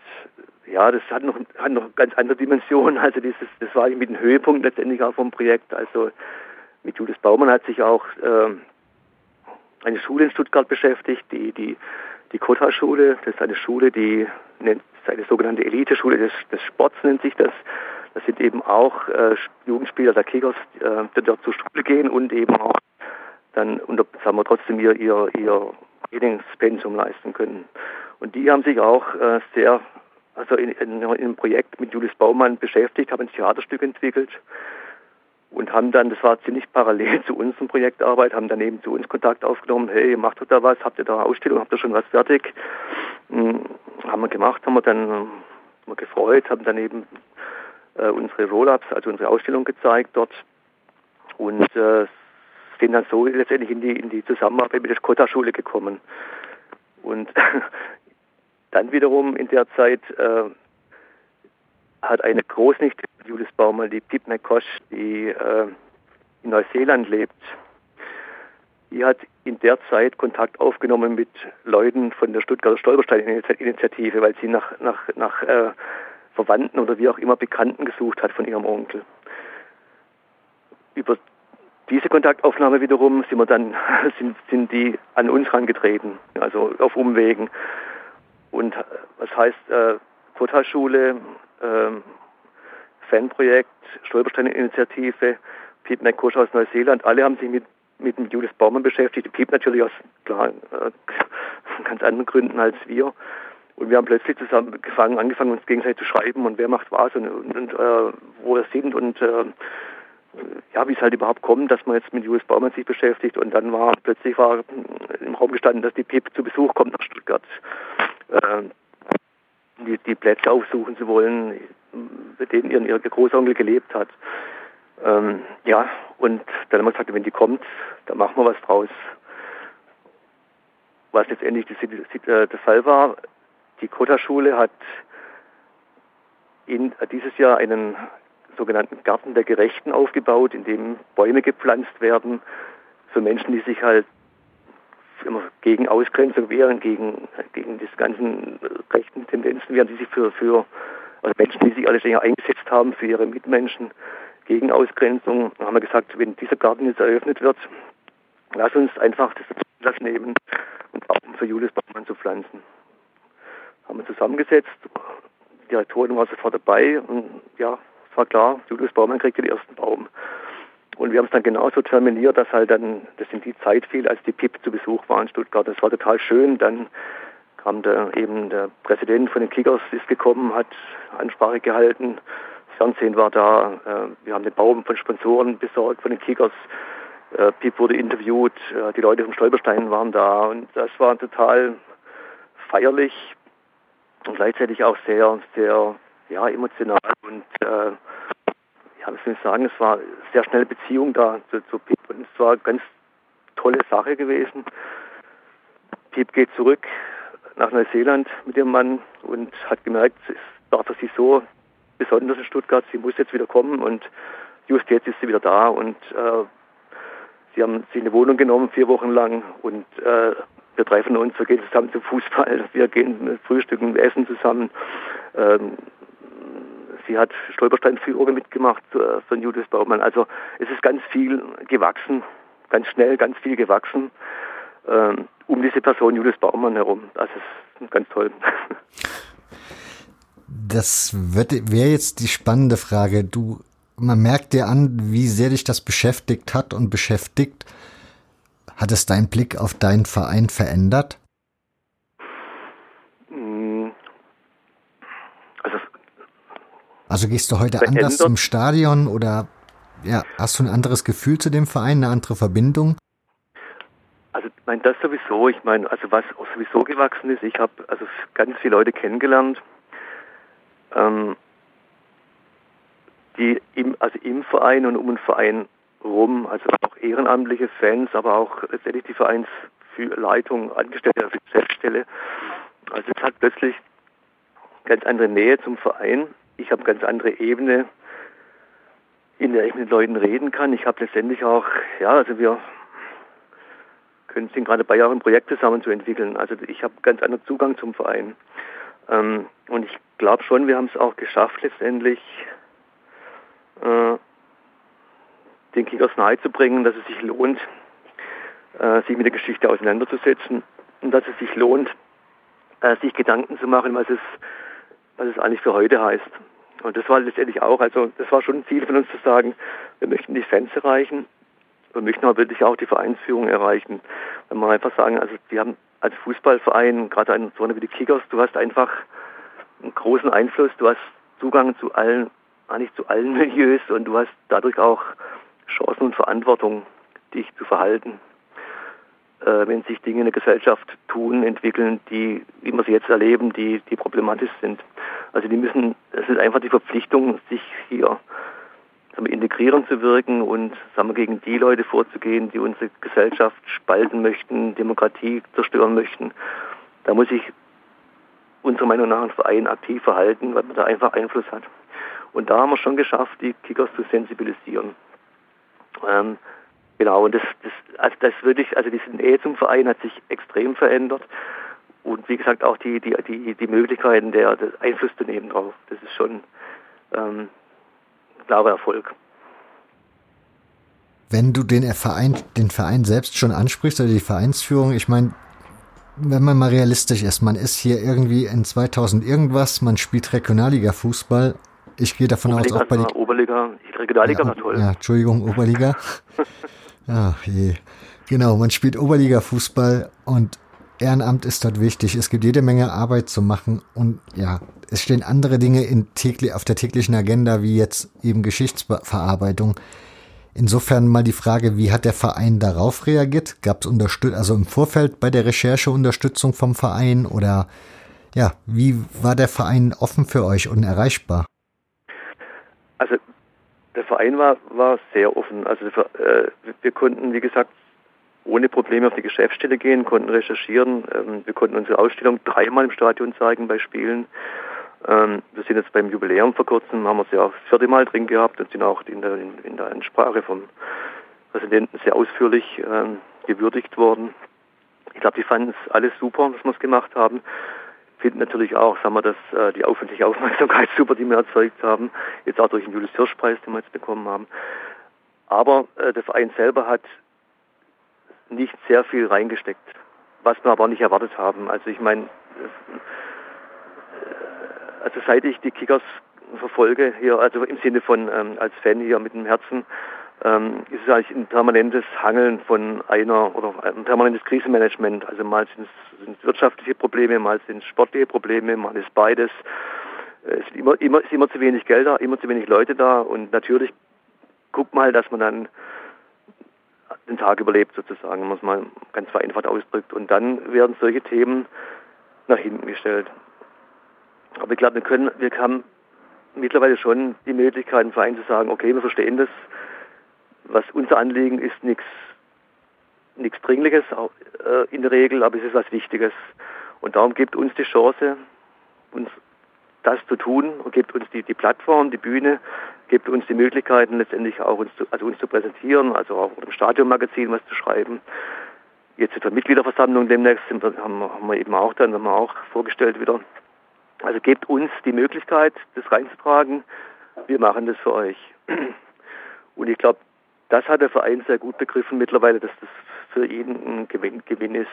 ja, das hat noch, hat noch ganz andere Dimensionen. Also dieses, das war mit dem Höhepunkt letztendlich auch vom Projekt. Also mit Julius Baumann hat sich auch äh, eine Schule in Stuttgart beschäftigt, die, die, die Kota-Schule. Das ist eine Schule, die nennt ist eine sogenannte Eliteschule des, des Sports, nennt sich das. Das sind eben auch äh, Jugendspieler der Kickers, äh, die dort zur Schule gehen und eben auch dann unter, sagen wir, trotzdem ihr, ihr, ihr Trainingspensum leisten können. Und die haben sich auch äh, sehr, also in, in, in einem Projekt mit Julius Baumann beschäftigt, haben ein Theaterstück entwickelt und haben dann, das war ziemlich parallel zu unserem Projektarbeit, haben dann eben zu uns Kontakt aufgenommen, hey, macht ihr da was, habt ihr da eine Ausstellung, habt ihr schon was fertig? Hm, haben wir gemacht, haben wir dann haben wir gefreut, haben dann eben äh, unsere Roll-Ups, also unsere Ausstellung gezeigt dort und äh, sind dann so letztendlich in die, in die Zusammenarbeit mit der Skotta-Schule gekommen. Und dann wiederum in der Zeit äh, hat eine Großnichte Julius Baumann, die Pip McCosh, die äh, in Neuseeland lebt, die hat in der Zeit Kontakt aufgenommen mit Leuten von der Stuttgarter Stolperstein-Initiative, weil sie nach, nach, nach äh, Verwandten oder wie auch immer Bekannten gesucht hat von ihrem Onkel. Über diese Kontaktaufnahme wiederum sind wir dann sind, sind die an uns herangetreten, also auf Umwegen. Und äh, was heißt äh, Kota-Schule, äh, Fanprojekt, Stolpersteine-Initiative, Piep McCush aus Neuseeland, alle haben sich mit, mit dem Julius Baumann beschäftigt. Piep natürlich aus klar, äh, ganz anderen Gründen als wir. Und wir haben plötzlich zusammen gefangen, angefangen, uns gegenseitig zu schreiben und wer macht was und, und, und äh, wo wir sind und äh, ja, wie es halt überhaupt kommt, dass man jetzt mit Julius Baumann sich beschäftigt und dann war plötzlich war im Raum gestanden, dass die PIP zu Besuch kommt nach Stuttgart. Äh, die, die Plätze aufsuchen zu wollen, mit denen ihr, ihr Großonkel gelebt hat. Ähm, ja, und dann haben wir gesagt, wenn die kommt, dann machen wir was draus. Was letztendlich die, die, der Fall war, die Kota-Schule hat in, dieses Jahr einen sogenannten Garten der Gerechten aufgebaut, in dem Bäume gepflanzt werden für Menschen, die sich halt immer gegen Ausgrenzung wehren, gegen, gegen diese ganzen rechten Tendenzen wehren, die sich für, für also Menschen, die sich alles länger eingesetzt haben für ihre Mitmenschen gegen Ausgrenzung, da haben wir gesagt, wenn dieser Garten jetzt eröffnet wird, lass uns einfach das Anlass nehmen und Baum für Julius Baumann zu pflanzen. Haben wir zusammengesetzt, die Direktorin war sofort dabei und ja, war klar, Julius Baumann kriegt den ersten Baum. Und wir haben es dann genauso terminiert, dass halt dann das in die Zeit fiel, als die PIP zu Besuch war in Stuttgart. Das war total schön. Dann kam der, eben der Präsident von den Kickers, ist gekommen, hat Ansprache gehalten. Das Fernsehen war da. Äh, wir haben den Baum von Sponsoren besorgt von den Kickers. Äh, Pip wurde interviewt. Äh, die Leute vom Stolperstein waren da. Und das war total feierlich und gleichzeitig auch sehr, sehr ja, emotional und äh, ja, was soll ich sagen, es war sehr schnelle Beziehung da zu, zu Pip und es war eine ganz tolle Sache gewesen. Pip geht zurück nach Neuseeland mit ihrem Mann und hat gemerkt, es war für sie so besonders in Stuttgart, sie muss jetzt wieder kommen und just jetzt ist sie wieder da und äh, sie haben sich eine Wohnung genommen, vier Wochen lang und äh, wir treffen uns, wir gehen zusammen zum Fußball, wir gehen frühstücken, essen zusammen. Ähm, sie hat Stolpersteinführer mitgemacht äh, von Judith Baumann. Also es ist ganz viel gewachsen, ganz schnell ganz viel gewachsen ähm, um diese Person Judith Baumann herum. Das ist ganz toll. Das wäre jetzt die spannende Frage. Du, man merkt dir an, wie sehr dich das beschäftigt hat und beschäftigt. Hat es deinen Blick auf deinen Verein verändert? Also, also gehst du heute anders im Stadion oder ja, hast du ein anderes Gefühl zu dem Verein, eine andere Verbindung? Also ich meine, das sowieso. Ich meine, also was sowieso gewachsen ist, ich habe also ganz viele Leute kennengelernt, ähm, die im, also im Verein und um den Verein rum, also auch ehrenamtliche Fans, aber auch letztendlich die Vereinsleitung, Angestellte auf Geschäftsstelle. Also es hat plötzlich ganz andere Nähe zum Verein. Ich habe ganz andere Ebene, in der ich mit Leuten reden kann. Ich habe letztendlich auch, ja, also wir können, sind gerade bei Jahren Projekt zusammen zu entwickeln. Also ich habe ganz anderen Zugang zum Verein. Ähm, und ich glaube schon, wir haben es auch geschafft, letztendlich äh, den Kickers nahezubringen, dass es sich lohnt, äh, sich mit der Geschichte auseinanderzusetzen und dass es sich lohnt, äh, sich Gedanken zu machen, was es, was es eigentlich für heute heißt. Und das war letztendlich auch, also das war schon ein Ziel von uns zu sagen, wir möchten die Fans erreichen, wir möchten aber wirklich auch die Vereinsführung erreichen. Wenn wir einfach sagen, also wir haben als Fußballverein, gerade eine so eine wie die Kickers, du hast einfach einen großen Einfluss, du hast Zugang zu allen, eigentlich zu allen Milieus und du hast dadurch auch Chancen und Verantwortung, dich zu verhalten. Äh, wenn sich Dinge in der Gesellschaft tun, entwickeln, die, wie wir sie jetzt erleben, die, die problematisch sind. Also die müssen, es ist einfach die Verpflichtung, sich hier wir, integrierend zu wirken und sagen wir, gegen die Leute vorzugehen, die unsere Gesellschaft spalten möchten, Demokratie zerstören möchten. Da muss sich unserer Meinung nach ein Verein aktiv verhalten, weil man da einfach Einfluss hat. Und da haben wir schon geschafft, die Kickers zu sensibilisieren. Ähm, genau, und das, das, also das wirklich, also diese Nähe zum Verein hat sich extrem verändert. Und wie gesagt, auch die, die, die, die Möglichkeiten der, der Einfluss zu nehmen drauf. Das ist schon ähm, klarer Erfolg. Wenn du den Verein, den Verein selbst schon ansprichst oder die Vereinsführung, ich meine, wenn man mal realistisch ist, man ist hier irgendwie in 2000 irgendwas, man spielt Regionalliga-Fußball. Ich gehe davon Oberliga, aus, auch bei den Oberliga, Regionalliga ja, war toll. Ja, Entschuldigung, Oberliga. Ach je. Genau, man spielt Oberliga-Fußball und Ehrenamt ist dort wichtig. Es gibt jede Menge Arbeit zu machen und ja, es stehen andere Dinge in täglich, auf der täglichen Agenda, wie jetzt eben Geschichtsverarbeitung. Insofern mal die Frage, wie hat der Verein darauf reagiert? Gab es Unterstützung, also im Vorfeld bei der Recherche Unterstützung vom Verein oder ja, wie war der Verein offen für euch und erreichbar? Also der Verein war, war sehr offen. Also äh, wir konnten, wie gesagt, ohne Probleme auf die Geschäftsstelle gehen, konnten recherchieren. Ähm, wir konnten unsere Ausstellung dreimal im Stadion zeigen bei Spielen. Ähm, wir sind jetzt beim Jubiläum vor kurzem, haben wir sie auch das vierte Mal drin gehabt und sind auch in der, in, der Ansprache vom Präsidenten sehr ausführlich ähm, gewürdigt worden. Ich glaube, die fanden es alles super, was wir es gemacht haben. Finden natürlich auch, sagen wir, dass äh, die öffentliche Aufmerksamkeit super, die wir erzeugt haben. Jetzt auch durch den Julius Hirsch Preis, den wir jetzt bekommen haben. Aber äh, der Verein selber hat nicht sehr viel reingesteckt, was wir aber nicht erwartet haben. Also ich meine, also seit ich die Kickers verfolge hier, also im Sinne von ähm, als Fan hier mit dem Herzen, ähm, ist es eigentlich ein permanentes Hangeln von einer oder ein permanentes Krisenmanagement. Also mal sind es wirtschaftliche Probleme, mal sind es sportliche Probleme, mal ist beides. Äh, es ist immer, immer, ist immer zu wenig Geld da, immer zu wenig Leute da und natürlich guckt mal, dass man dann den Tag überlebt sozusagen, wenn man es mal ganz vereinfacht ausdrückt. Und dann werden solche Themen nach hinten gestellt. Aber ich glaube, wir können, wir haben mittlerweile schon die Möglichkeit, im Verein zu sagen, okay, wir verstehen das, was unser Anliegen ist, nichts nichts Dringliches äh, in der Regel, aber es ist was Wichtiges. Und darum gibt uns die Chance, uns das zu tun und gibt uns die, die Plattform, die Bühne, gibt uns die Möglichkeiten letztendlich auch uns zu, also uns zu präsentieren, also auch im Stadionmagazin was zu schreiben. Jetzt der Mitgliederversammlung demnächst sind haben, haben wir eben auch dann, haben wir auch vorgestellt wieder. Also gebt uns die Möglichkeit, das reinzutragen. Wir machen das für euch. Und ich glaube, das hat der Verein sehr gut begriffen mittlerweile, dass das für ihn ein Gewinn, Gewinn ist.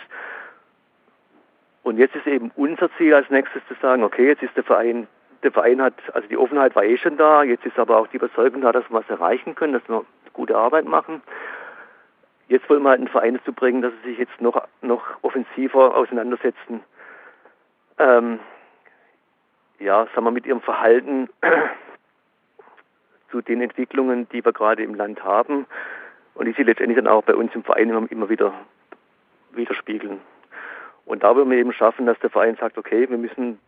Und jetzt ist eben unser Ziel als nächstes zu sagen, okay, jetzt ist der Verein, der Verein hat, also die Offenheit war eh schon da, jetzt ist aber auch die Überzeugung da, dass wir was erreichen können, dass wir gute Arbeit machen. Jetzt wollen wir halt einen Verein dazu bringen, dass sie sich jetzt noch, noch offensiver auseinandersetzen. Ähm, ja, sagen wir, mit ihrem Verhalten zu den Entwicklungen, die wir gerade im Land haben und die sich letztendlich dann auch bei uns im Verein immer wieder widerspiegeln. Und da wollen wir eben schaffen, dass der Verein sagt, okay, wir müssen,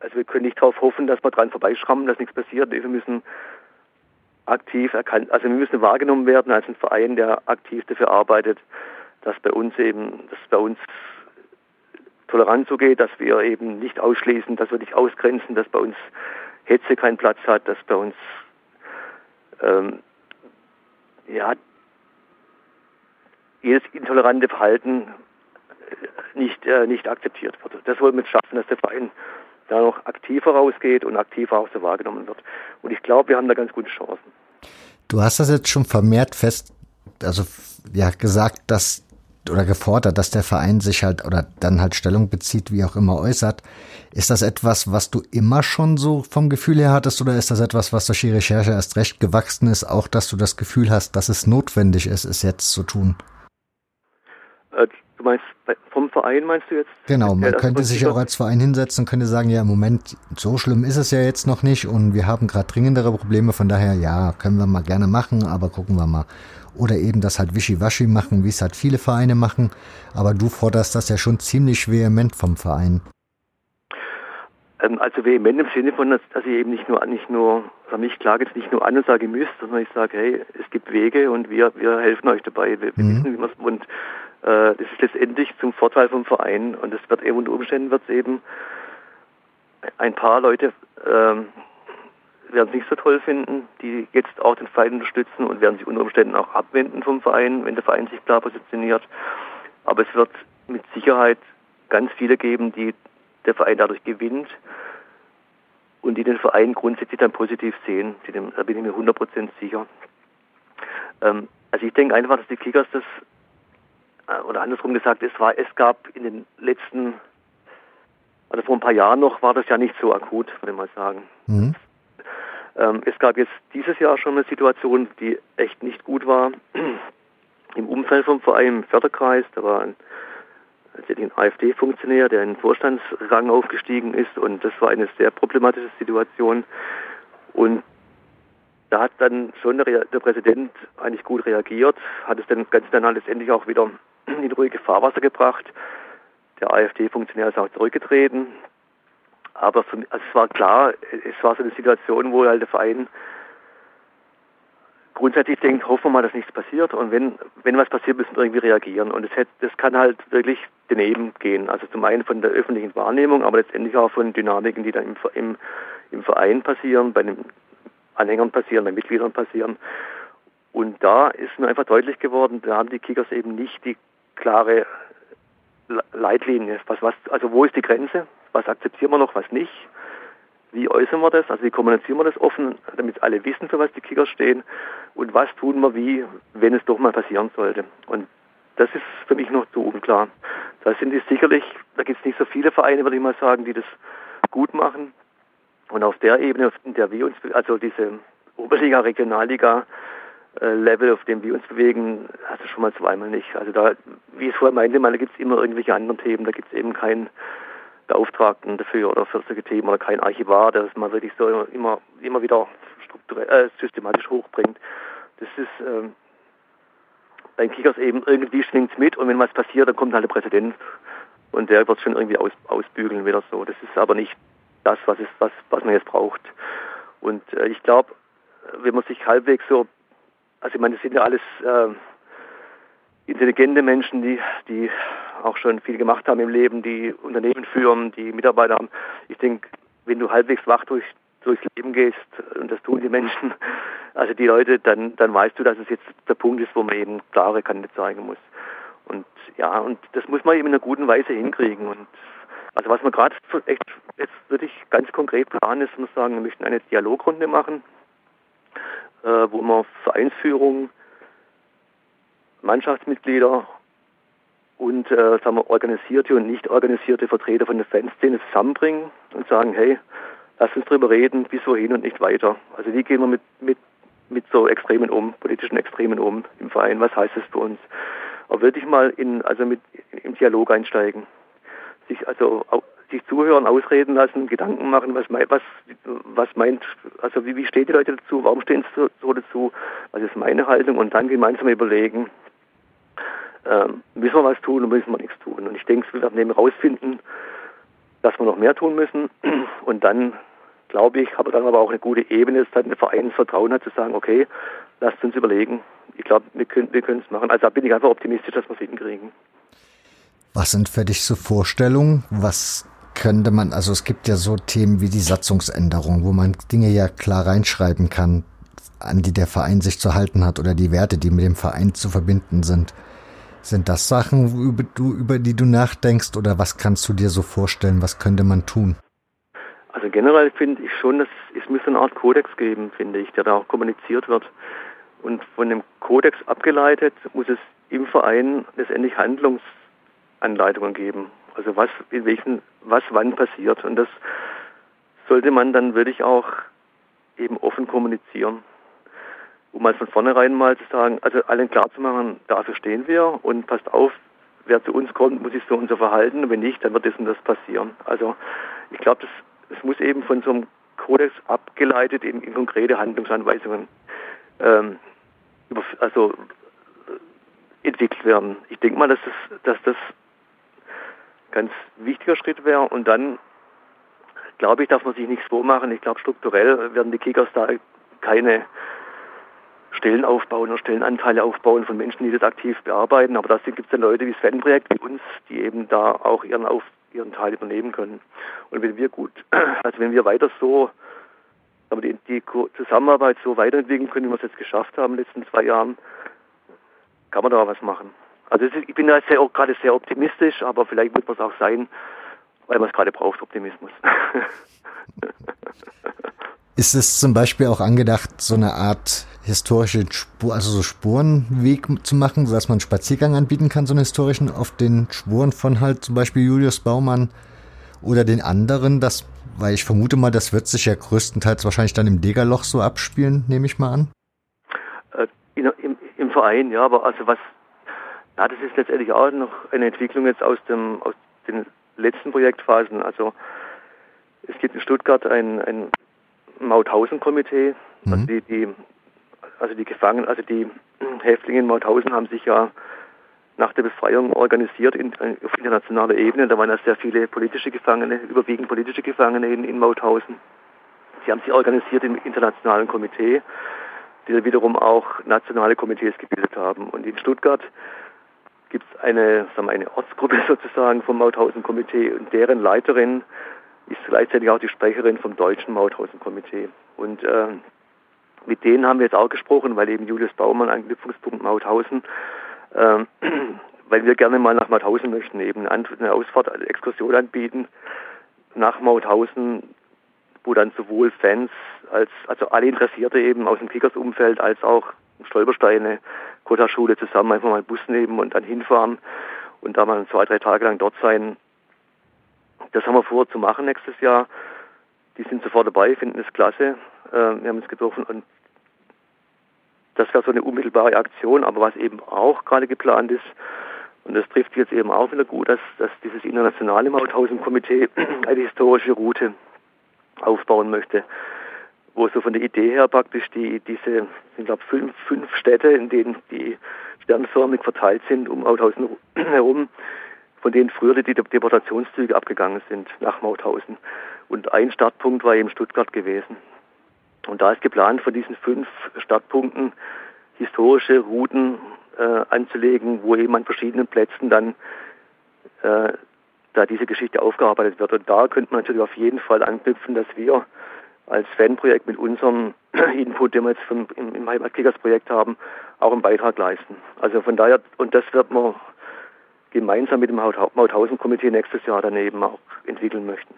also wir können nicht darauf hoffen, dass wir dran vorbeischrammen, dass nichts passiert. Wir müssen aktiv erkannt, also wir müssen wahrgenommen werden als ein Verein, der aktiv dafür arbeitet, dass bei uns eben, dass bei uns tolerant zugeht, dass wir eben nicht ausschließen, dass wir nicht ausgrenzen, dass bei uns Hetze keinen Platz hat, dass bei uns ähm, ja, jedes intolerante Verhalten äh, nicht, äh, nicht akzeptiert wird. Das wollen wir schaffen, dass der Verein da noch aktiver rausgeht und aktiver auch so wahrgenommen wird. Und ich glaube, wir haben da ganz gute Chancen. Du hast das jetzt schon vermehrt fest, also ja gesagt, dass oder gefordert, dass der Verein sich halt oder dann halt Stellung bezieht, wie auch immer äußert. Ist das etwas, was du immer schon so vom Gefühl her hattest oder ist das etwas, was durch die Recherche erst recht gewachsen ist, auch dass du das Gefühl hast, dass es notwendig ist, es jetzt zu tun? Äh, du meinst vom Verein meinst du jetzt? Genau, man könnte sich auch als Verein hinsetzen und könnte sagen, ja, im Moment, so schlimm ist es ja jetzt noch nicht und wir haben gerade dringendere Probleme, von daher, ja, können wir mal gerne machen, aber gucken wir mal oder eben das halt wischiwaschi machen, wie es halt viele Vereine machen. Aber du forderst das ja schon ziemlich vehement vom Verein. Ähm, also vehement im Sinne von, dass, ich eben nicht nur, nicht nur, also ich klage jetzt nicht nur an und sage, ihr müsst, sondern ich sage, hey, es gibt Wege und wir, wir helfen euch dabei. Wir, mhm. wissen, wie man es, und das ist letztendlich zum Vorteil vom Verein und es wird eben unter Umständen wird es eben ein paar Leute ähm, werden es nicht so toll finden, die jetzt auch den Verein unterstützen und werden sich unter Umständen auch abwenden vom Verein, wenn der Verein sich klar positioniert. Aber es wird mit Sicherheit ganz viele geben, die der Verein dadurch gewinnt und die den Verein grundsätzlich dann positiv sehen. Da bin ich mir 100% sicher. Ähm, also ich denke einfach, dass die Kickers das, äh, oder andersrum gesagt, es war, es gab in den letzten, also vor ein paar Jahren noch, war das ja nicht so akut, würde ich mal sagen. Mhm. Ähm, es gab jetzt dieses Jahr schon eine Situation, die echt nicht gut war. Im Umfeld vom Verein im Förderkreis, da war ein, ein AfD-Funktionär, der in den Vorstandsrang aufgestiegen ist und das war eine sehr problematische Situation. Und da hat dann schon der, der Präsident eigentlich gut reagiert, hat es dann ganz dann letztendlich auch wieder in ruhige Fahrwasser gebracht. Der AfD-Funktionär ist auch zurückgetreten. Aber für, also es war klar, es war so eine Situation, wo halt der Verein grundsätzlich denkt, hoffen wir mal, dass nichts passiert und wenn, wenn was passiert, müssen wir irgendwie reagieren. Und das, das kann halt wirklich daneben gehen. Also zum einen von der öffentlichen Wahrnehmung, aber letztendlich auch von Dynamiken, die dann im, im, im Verein passieren, bei den Anhängern passieren, bei Mitgliedern passieren. Und da ist mir einfach deutlich geworden, da haben die Kickers eben nicht die klare Leitlinie. Was, was, also wo ist die Grenze? was akzeptieren wir noch, was nicht, wie äußern wir das, also wie kommunizieren wir das offen, damit alle wissen, für was die Kicker stehen und was tun wir wie, wenn es doch mal passieren sollte. Und das ist für mich noch zu unklar. Da sind es sicherlich, da gibt es nicht so viele Vereine, würde ich mal sagen, die das gut machen. Und auf der Ebene, in der wir uns, also diese Oberliga, Regionalliga, Level, auf dem wir uns bewegen, also schon mal zweimal nicht. Also da, wie ich es vorher meinte, da gibt es immer irgendwelche anderen Themen, da gibt es eben keinen Beauftragten dafür oder für solche Themen oder kein Archivar, der das mal wirklich so immer, immer wieder strukturell, äh, systematisch hochbringt. Das ist ähm, bei den Kickers eben irgendwie schwingt mit und wenn was passiert, dann kommt halt der Präsident und der wird schon irgendwie aus, ausbügeln wieder so. Das ist aber nicht das, was, ist, was, was man jetzt braucht. Und äh, ich glaube, wenn man sich halbwegs so, also ich meine, das sind ja alles äh, intelligente Menschen, die, die auch schon viel gemacht haben im Leben, die Unternehmen führen, die Mitarbeiter haben. Ich denke, wenn du halbwegs wach durch, durchs Leben gehst, und das tun die Menschen, also die Leute, dann, dann weißt du, dass es jetzt der Punkt ist, wo man eben klare Kante zeigen muss. Und ja, und das muss man eben in einer guten Weise hinkriegen. Und also was wir gerade echt jetzt wirklich ganz konkret planen, ist, wir sagen, wir möchten eine Dialogrunde machen, äh, wo wir Vereinsführung, Mannschaftsmitglieder und äh, sagen wir, organisierte und nicht organisierte Vertreter von der Fanszene zusammenbringen und sagen, hey, lass uns drüber reden, bis wohin und nicht weiter. Also wie gehen wir mit, mit, mit so Extremen um, politischen Extremen um im Verein, was heißt das für uns? Aber wirklich mal in, also mit, im Dialog einsteigen. Sich also sich zuhören, ausreden lassen, Gedanken machen, was, was, was meint, also wie, wie stehen die Leute dazu, warum stehen sie so, dazu, was ist meine Haltung und dann gemeinsam überlegen, ähm, müssen wir was tun oder müssen wir nichts tun. Und ich denke, wir werden eben herausfinden, dass wir noch mehr tun müssen. Und dann, glaube ich, habe dann aber auch eine gute Ebene, dass dann der Verein Vertrauen hat, zu sagen, okay, lasst uns überlegen. Ich glaube, wir können wir es machen. Also da bin ich einfach optimistisch, dass wir es hinkriegen. Was sind für dich so Vorstellungen? Was könnte man, also es gibt ja so Themen wie die Satzungsänderung, wo man Dinge ja klar reinschreiben kann, an die der Verein sich zu halten hat oder die Werte, die mit dem Verein zu verbinden sind. Sind das Sachen, über, du, über die du nachdenkst oder was kannst du dir so vorstellen? Was könnte man tun? Also generell finde ich schon, dass es müsste eine Art Kodex geben, finde ich, der da auch kommuniziert wird. Und von dem Kodex abgeleitet muss es im Verein letztendlich Handlungsanleitungen geben. Also was in welchen, was wann passiert. Und das sollte man dann wirklich auch eben offen kommunizieren um mal von vornherein mal zu sagen, also allen klar zu machen, dafür stehen wir und passt auf, wer zu uns kommt, muss sich so und so verhalten. Wenn nicht, dann wird das und das passieren. Also ich glaube, das, das muss eben von so einem Kodex abgeleitet in, in konkrete Handlungsanweisungen ähm, also äh, entwickelt werden. Ich denke mal, dass das, dass das ganz wichtiger Schritt wäre und dann glaube ich, darf man sich nichts vormachen. Ich glaube, strukturell werden die Kickers da keine Stellen aufbauen oder Stellenanteile aufbauen von Menschen, die das aktiv bearbeiten. Aber da gibt es dann Leute wie das Fanprojekt, wie uns, die eben da auch ihren, Auf, ihren Teil übernehmen können. Und wenn wir gut, also wenn wir weiter so, aber die, die Zusammenarbeit so weiterentwickeln können, wie wir es jetzt geschafft haben in den letzten zwei Jahren, kann man da was machen. Also ich bin da sehr, gerade sehr optimistisch, aber vielleicht wird man es auch sein, weil man es gerade braucht, Optimismus. Ist es zum Beispiel auch angedacht, so eine Art historische Spur, also so Spurenweg zu machen, sodass man einen Spaziergang anbieten kann, so einen historischen, auf den Spuren von halt zum Beispiel Julius Baumann oder den anderen, das, weil ich vermute mal, das wird sich ja größtenteils wahrscheinlich dann im Degerloch so abspielen, nehme ich mal an. Äh, in, im, Im Verein, ja, aber also was, ja, das ist letztendlich auch noch eine Entwicklung jetzt aus dem, aus den letzten Projektphasen. Also es gibt in Stuttgart ein, ein Mauthausen-Komitee, mhm. also die, die also die Gefangenen, also die Häftlinge in Mauthausen haben sich ja nach der Befreiung organisiert in, auf internationaler Ebene. Da waren ja sehr viele politische Gefangene, überwiegend politische Gefangene in, in Mauthausen. Sie haben sich organisiert im internationalen Komitee, die wiederum auch nationale Komitees gebildet haben. Und in Stuttgart gibt es eine, eine Ortsgruppe sozusagen vom Mauthausen-Komitee und deren Leiterin ist gleichzeitig auch die Sprecherin vom deutschen Mauthausen-Komitee. Und äh, mit denen haben wir jetzt auch gesprochen, weil eben Julius Baumann, Anknüpfungspunkt Mauthausen, ähm, weil wir gerne mal nach Mauthausen möchten, eben eine Ausfahrt, eine Exkursion anbieten nach Mauthausen, wo dann sowohl Fans als, also alle Interessierte eben aus dem Kickers-Umfeld als auch Stolpersteine, Kota-Schule zusammen einfach mal Bus nehmen und dann hinfahren und da mal zwei, drei Tage lang dort sein. Das haben wir vor zu machen nächstes Jahr. Die sind sofort dabei, finden es klasse. Äh, wir haben uns getroffen und das wäre so eine unmittelbare Aktion, aber was eben auch gerade geplant ist, und das trifft jetzt eben auch wieder gut, dass, dass dieses internationale Mauthausen-Komitee eine historische Route aufbauen möchte, wo so von der Idee her praktisch die, diese, ich glaube, fünf, fünf Städte, in denen die sternförmig verteilt sind um Mauthausen herum, von denen früher die Deportationszüge abgegangen sind nach Mauthausen. Und ein Startpunkt war eben Stuttgart gewesen. Und da ist geplant, von diesen fünf Startpunkten historische Routen äh, anzulegen, wo eben an verschiedenen Plätzen dann äh, da diese Geschichte aufgearbeitet wird. Und da könnte man natürlich auf jeden Fall anknüpfen, dass wir als Fanprojekt mit unserem Input, den wir jetzt vom, im, im Heimatkickers-Projekt haben, auch einen Beitrag leisten. Also von daher, und das wird man gemeinsam mit dem Mauthausen-Komitee nächstes Jahr daneben auch entwickeln möchten.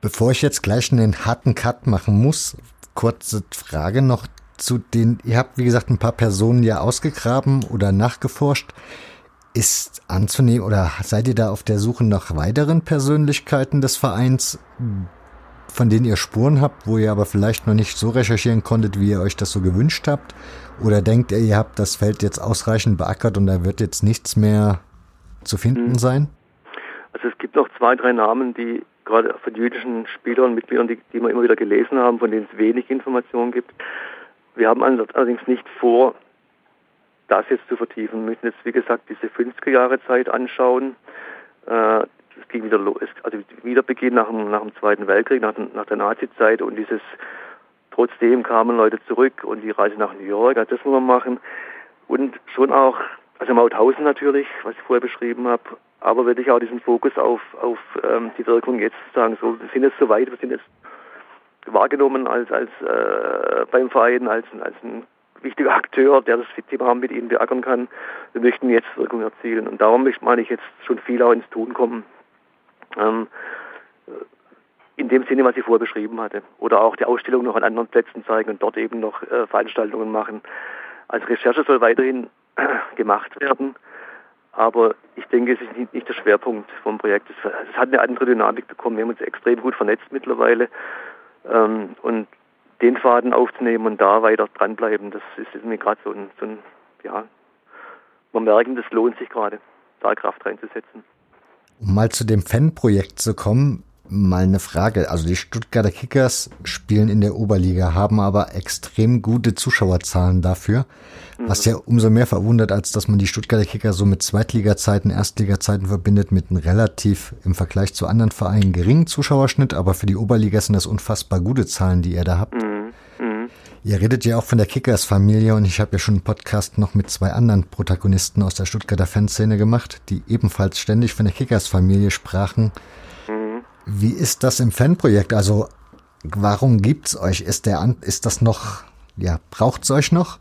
Bevor ich jetzt gleich einen harten Cut machen muss, kurze Frage noch zu den, ihr habt wie gesagt ein paar Personen ja ausgegraben oder nachgeforscht. Ist anzunehmen oder seid ihr da auf der Suche nach weiteren Persönlichkeiten des Vereins, von denen ihr Spuren habt, wo ihr aber vielleicht noch nicht so recherchieren konntet, wie ihr euch das so gewünscht habt? Oder denkt ihr, ihr habt das Feld jetzt ausreichend beackert und da wird jetzt nichts mehr zu finden hm. sein? Also es gibt noch zwei, drei Namen, die gerade von jüdischen Spielern, Mitgliedern, die, die wir immer wieder gelesen haben, von denen es wenig Informationen gibt. Wir haben allerdings nicht vor, das jetzt zu vertiefen. Wir müssen jetzt, wie gesagt, diese 50er Jahre Zeit anschauen. Äh, es ging wieder los, also Wiederbeginn nach dem, nach dem Zweiten Weltkrieg, nach, nach der Nazi-Zeit und dieses, trotzdem kamen Leute zurück und die Reise nach New York, also das muss man machen. Und schon auch, also Mauthausen natürlich, was ich vorher beschrieben habe, aber wirklich auch diesen Fokus auf, auf ähm, die Wirkung jetzt sagen, so, wir sind jetzt so weit, wir sind jetzt wahrgenommen als, als äh, beim Verein, als, als ein wichtiger Akteur, der das Thema mit ihnen beackern kann. Wir möchten jetzt Wirkung erzielen. Und darum möchte meine ich jetzt schon viel auch ins Tun kommen. Ähm, in dem Sinne, was ich vorher beschrieben hatte. Oder auch die Ausstellung noch an anderen Plätzen zeigen und dort eben noch äh, Veranstaltungen machen. Also Recherche soll weiterhin gemacht werden. Aber ich denke, es ist nicht, der Schwerpunkt vom Projekt. Es, hat eine andere Dynamik bekommen. Wir haben uns extrem gut vernetzt mittlerweile. Ähm, und den Faden aufzunehmen und da weiter dranbleiben, das ist, ist mir gerade so ein, so ein, ja, man merken, das lohnt sich gerade, da Kraft reinzusetzen. Um mal zu dem Fanprojekt zu kommen, mal eine Frage. Also die Stuttgarter Kickers spielen in der Oberliga, haben aber extrem gute Zuschauerzahlen dafür. Was ja umso mehr verwundert, als dass man die Stuttgarter Kickers so mit Zweitliga-Zeiten, Erstliga-Zeiten verbindet, mit einem relativ im Vergleich zu anderen Vereinen geringen Zuschauerschnitt. Aber für die Oberliga sind das unfassbar gute Zahlen, die ihr da habt. Mhm. Mhm. Ihr redet ja auch von der Kickers-Familie und ich habe ja schon einen Podcast noch mit zwei anderen Protagonisten aus der Stuttgarter Fanszene gemacht, die ebenfalls ständig von der Kickers-Familie sprachen. Wie ist das im Fanprojekt? Also warum gibt's euch? Ist der ist das noch ja braucht's euch noch?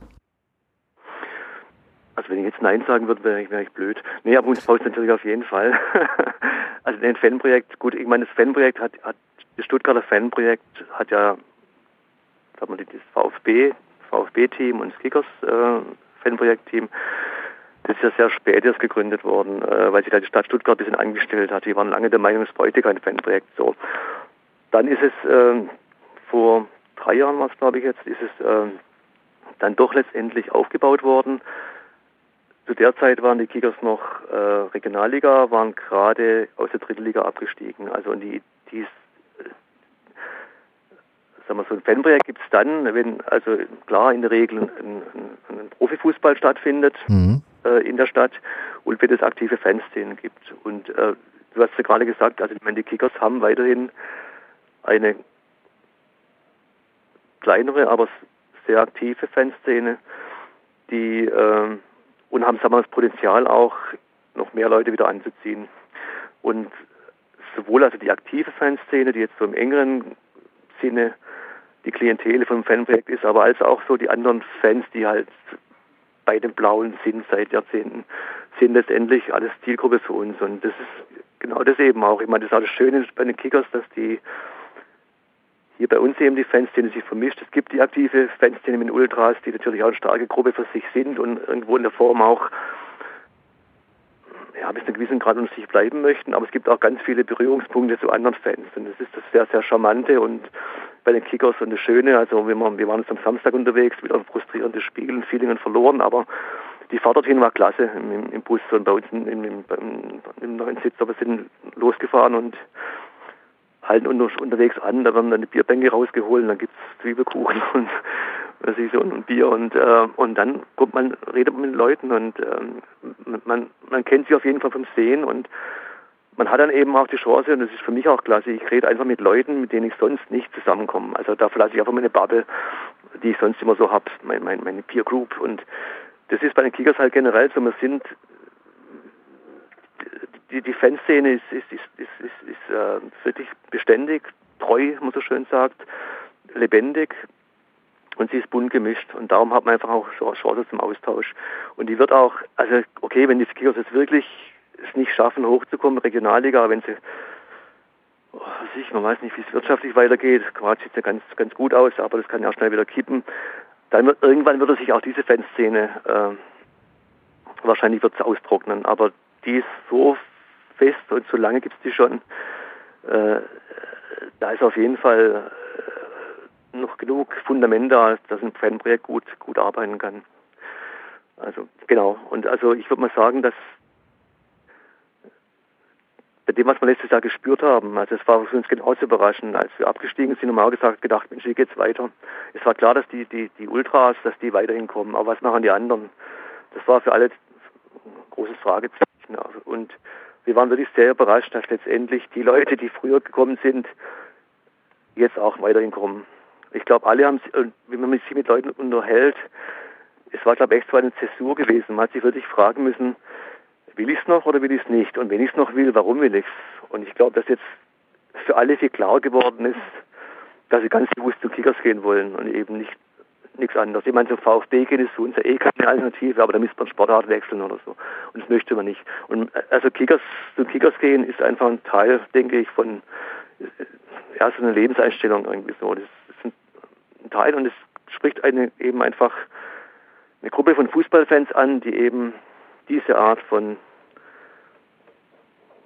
Also wenn ich jetzt Nein sagen würde, wäre ich, wär ich blöd. Nee, aber uns braucht es natürlich auf jeden Fall. also ein Fanprojekt, gut, ich meine, das Fanprojekt hat, hat das Stuttgarter Fanprojekt hat ja, sagen wir, das VfB, VfB-Team und das Kickers äh, das ist ja sehr spät erst gegründet worden, äh, weil sich da die Stadt Stuttgart ein bisschen angestellt hat. Die waren lange der Meinung, es bräuchte kein Fanprojekt. So. Dann ist es äh, vor drei Jahren, was glaube ich jetzt, ist es äh, dann doch letztendlich aufgebaut worden. Zu der Zeit waren die Kickers noch äh, Regionalliga, waren gerade aus der dritten Liga abgestiegen. Also die, die sagen wir so ein Fanprojekt gibt es dann, wenn also klar in der Regel ein, ein, ein Profifußball stattfindet. Mhm äh, in der Stadt und wenn es aktive Fanszenen gibt. Und äh, du hast ja gerade gesagt, also ich meine, die Kickers haben weiterhin eine kleinere, aber sehr aktive Fanszene, die äh, und haben sagen wir, das Potenzial auch noch mehr Leute wieder anzuziehen. Und sowohl also die aktive Fanszene, die jetzt so im engeren Sinne die Klientel vom Fanprojekt ist, aber als auch so die anderen Fans, die halt bei den Blauen sind seit Jahrzehnten, sind letztendlich alles Zielgruppe für uns. Und das ist genau das eben auch. Ich meine, das ist auch das Schöne bei den Kickers, dass die hier bei uns eben die Fanszene sich vermischt. Es gibt die aktive Fanszene mit Ultras, die natürlich auch eine starke Gruppe für sich sind und irgendwo in der Form auch ja, bis zu einem gewissen Grad unter sich bleiben möchten. Aber es gibt auch ganz viele Berührungspunkte zu anderen Fans. Und das ist das sehr, sehr charmante und bei den Kickers und das Schöne, also wir, wir waren jetzt am Samstag unterwegs, wieder ein frustrierendes Spiel in Feelingen verloren, aber die Fahrt dorthin war klasse im, im Bus und bei uns im, im, im, neuen Sitz, aber sind losgefahren und halten unter, unterwegs an, da werden dann die Bierbänke rausgeholt, und dann gibt's Zwiebelkuchen und was ich so und Bier und äh, und dann kommt man, redet man mit Leuten und ähm, man man kennt sie auf jeden Fall vom Sehen und man hat dann eben auch die Chance, und das ist für mich auch klasse, ich rede einfach mit Leuten, mit denen ich sonst nicht zusammenkomme. Also da verlasse ich einfach meine Bubble, die ich sonst immer so habe, mein, mein, meine Peer Group. Und das ist bei den Kickers halt generell so, wir sind, die, die Fanszene ist, ist, ist, ist, ist, ist äh, wirklich beständig, treu, wie man so schön sagt, lebendig und sie ist bunt gemischt und darum hat man einfach auch Chance zum Austausch. Und die wird auch, also okay, wenn die Kickers jetzt wirklich es nicht schaffen, hochzukommen, Regionalliga, wenn sie, oh, ich, man weiß nicht, wie es wirtschaftlich weitergeht, Quarz sieht ja ganz, ganz gut aus, aber das kann ja auch schnell wieder kippen, dann wird, irgendwann würde sich auch diese Fanszene, äh, wahrscheinlich wird es austrocknen, aber die ist so fest und so lange gibt es die schon, äh, da ist auf jeden Fall äh, noch genug Fundament da, dass ein Fanprojekt gut, gut arbeiten kann. Also genau. Und also ich würde mal sagen, dass bei dem, was wir letztes Jahr gespürt haben, also es war für uns genauso überraschend, als wir abgestiegen sind, haben wir auch gesagt, gedacht, Mensch, wie geht's weiter? Es war klar, dass die, die, die Ultras, dass die weiterhin kommen, aber was machen die anderen? Das war für alle ein großes Fragezeichen. Und wir waren wirklich sehr überrascht, dass letztendlich die Leute, die früher gekommen sind, jetzt auch weiterhin kommen. Ich glaube, alle haben, wenn man sich mit Leuten unterhält, es war, glaube ich, echt so eine Zäsur gewesen. Man hat sich wirklich fragen müssen, will ich es noch oder will ich es nicht? Und wenn ich es noch will, warum will ich es? Und ich glaube, dass jetzt für alle viel klar geworden ist, dass sie ganz bewusst zu Kickers gehen wollen und eben nicht nichts anderes. Ich meine, zum VfB gehen ist für uns ja eh keine Alternative, aber da müsste man Sportart wechseln oder so. Und das möchte man nicht. Und also Kickers, zu Kickers gehen ist einfach ein Teil, denke ich, von ja, so eine Lebenseinstellung irgendwie so. Das ist ein Teil und es spricht eine eben einfach eine Gruppe von Fußballfans an, die eben diese Art von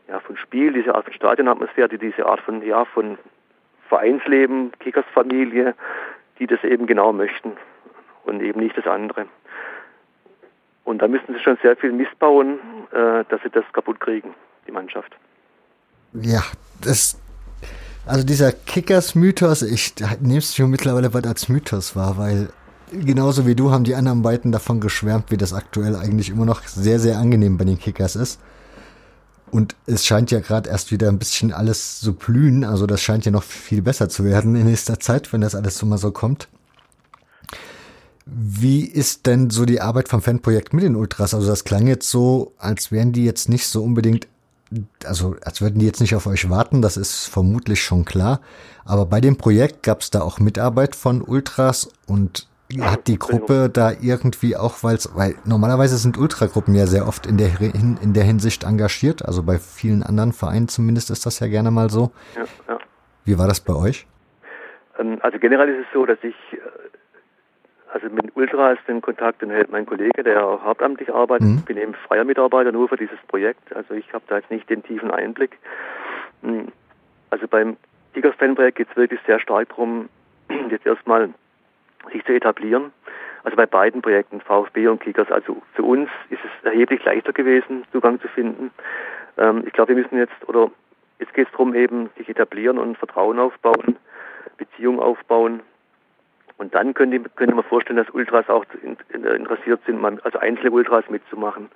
ja, von Spiel, diese Art von Stadionatmosphäre, diese Art von, ja, von Vereinsleben, Kickersfamilie, die das eben genau möchten und eben nicht das andere. Und da müssen sie schon sehr viel missbauen, äh, dass sie das kaputt kriegen, die Mannschaft. Ja, das, also dieser Kickers-Mythos, ich nehme es schon mittlerweile bald als Mythos wahr, weil genauso wie du haben die anderen beiden davon geschwärmt, wie das aktuell eigentlich immer noch sehr, sehr angenehm bei den Kickers ist. Und es scheint ja gerade erst wieder ein bisschen alles zu blühen. Also das scheint ja noch viel besser zu werden in nächster Zeit, wenn das alles so mal so kommt. Wie ist denn so die Arbeit vom Fanprojekt mit den Ultras? Also das klang jetzt so, als wären die jetzt nicht so unbedingt, also als würden die jetzt nicht auf euch warten, das ist vermutlich schon klar. Aber bei dem Projekt gab es da auch Mitarbeit von Ultras und hat die Gruppe da irgendwie auch, weil's, weil normalerweise sind Ultragruppen ja sehr oft in der, in der Hinsicht engagiert, also bei vielen anderen Vereinen zumindest ist das ja gerne mal so. Ja, ja. Wie war das bei euch? Ähm, also generell ist es so, dass ich, äh, also mit Ultras den Kontakt den hält mein Kollege, der hauptamtlich arbeitet. Mhm. Ich bin eben freier Mitarbeiter nur für dieses Projekt, also ich habe da jetzt nicht den tiefen Einblick. Hm, also beim Tigers Fanprojekt geht es wirklich sehr stark darum, jetzt erstmal sich zu etablieren. Also bei beiden Projekten, VfB und Kickers, also für uns ist es erheblich leichter gewesen, Zugang zu finden. Ähm, ich glaube, wir müssen jetzt, oder jetzt geht es darum, eben sich etablieren und Vertrauen aufbauen, Beziehung aufbauen. Und dann könnte, könnte man vorstellen, dass Ultras auch interessiert sind, also einzelne Ultras mitzumachen.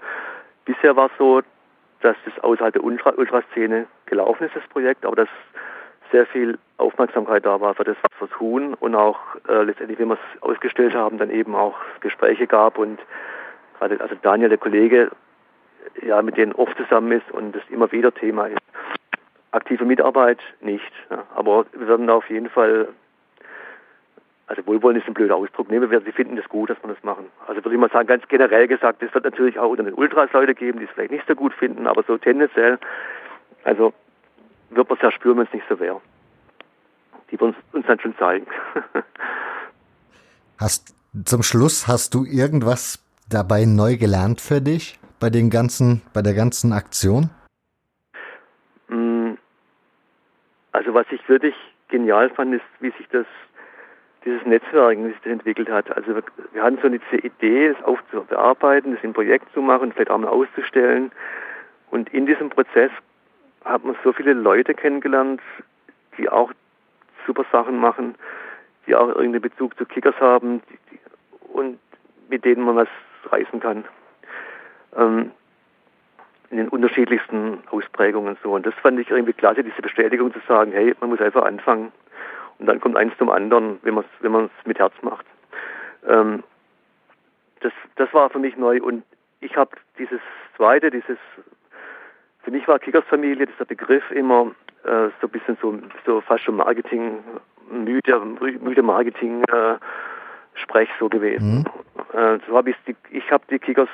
Bisher war es so, dass das außerhalb der Ultraszene gelaufen ist, das Projekt, aber das sehr viel Aufmerksamkeit da war für das, was wir tun und auch äh, letztendlich, wenn wir es ausgestellt haben, dann eben auch Gespräche gab und gerade also Daniel, der Kollege, ja mit denen oft zusammen ist und das immer wieder Thema ist. Aktive Mitarbeit nicht, ja, aber wir werden auf jeden Fall also Wohlwollen ist ein blöder Ausdruck. Nee, wir, sie finden das gut, dass wir das machen. Also würde ich mal sagen, ganz generell gesagt, es wird natürlich auch unter den Ultras Leute geben, die es vielleicht nicht so gut finden, aber so tendenziell, also wird man es ja spüren, wenn es nicht so wäre. Die es uns dann schon zeigen. hast, zum Schluss, hast du irgendwas dabei neu gelernt für dich bei den ganzen, bei der ganzen Aktion? Mm, also was ich wirklich genial fand, ist, wie sich das dieses Netzwerk, wie sich das entwickelt hat. Also wir, wir hatten so diese Idee, das aufzubearbeiten, das in ein Projekt zu machen, vielleicht auch mal auszustellen. Und in diesem Prozess hat man so viele Leute kennengelernt, die auch super Sachen machen, die auch irgendeinen Bezug zu Kickers haben die, und mit denen man was reißen kann. Ähm, in den unterschiedlichsten Ausprägungen so. Und das fand ich irgendwie klasse, diese Bestätigung zu sagen, hey, man muss einfach anfangen. Und dann kommt eins zum anderen, wenn man es wenn mit Herz macht. Ähm, das, das war für mich neu. Und ich habe dieses zweite, dieses, für mich war Kickers-Familie, dieser Begriff immer äh, so ein bisschen so, so fast schon Marketing, müde, müde Marketing, äh, Sprech so gewesen. Mhm. Äh, so habe ich ich habe die Kickers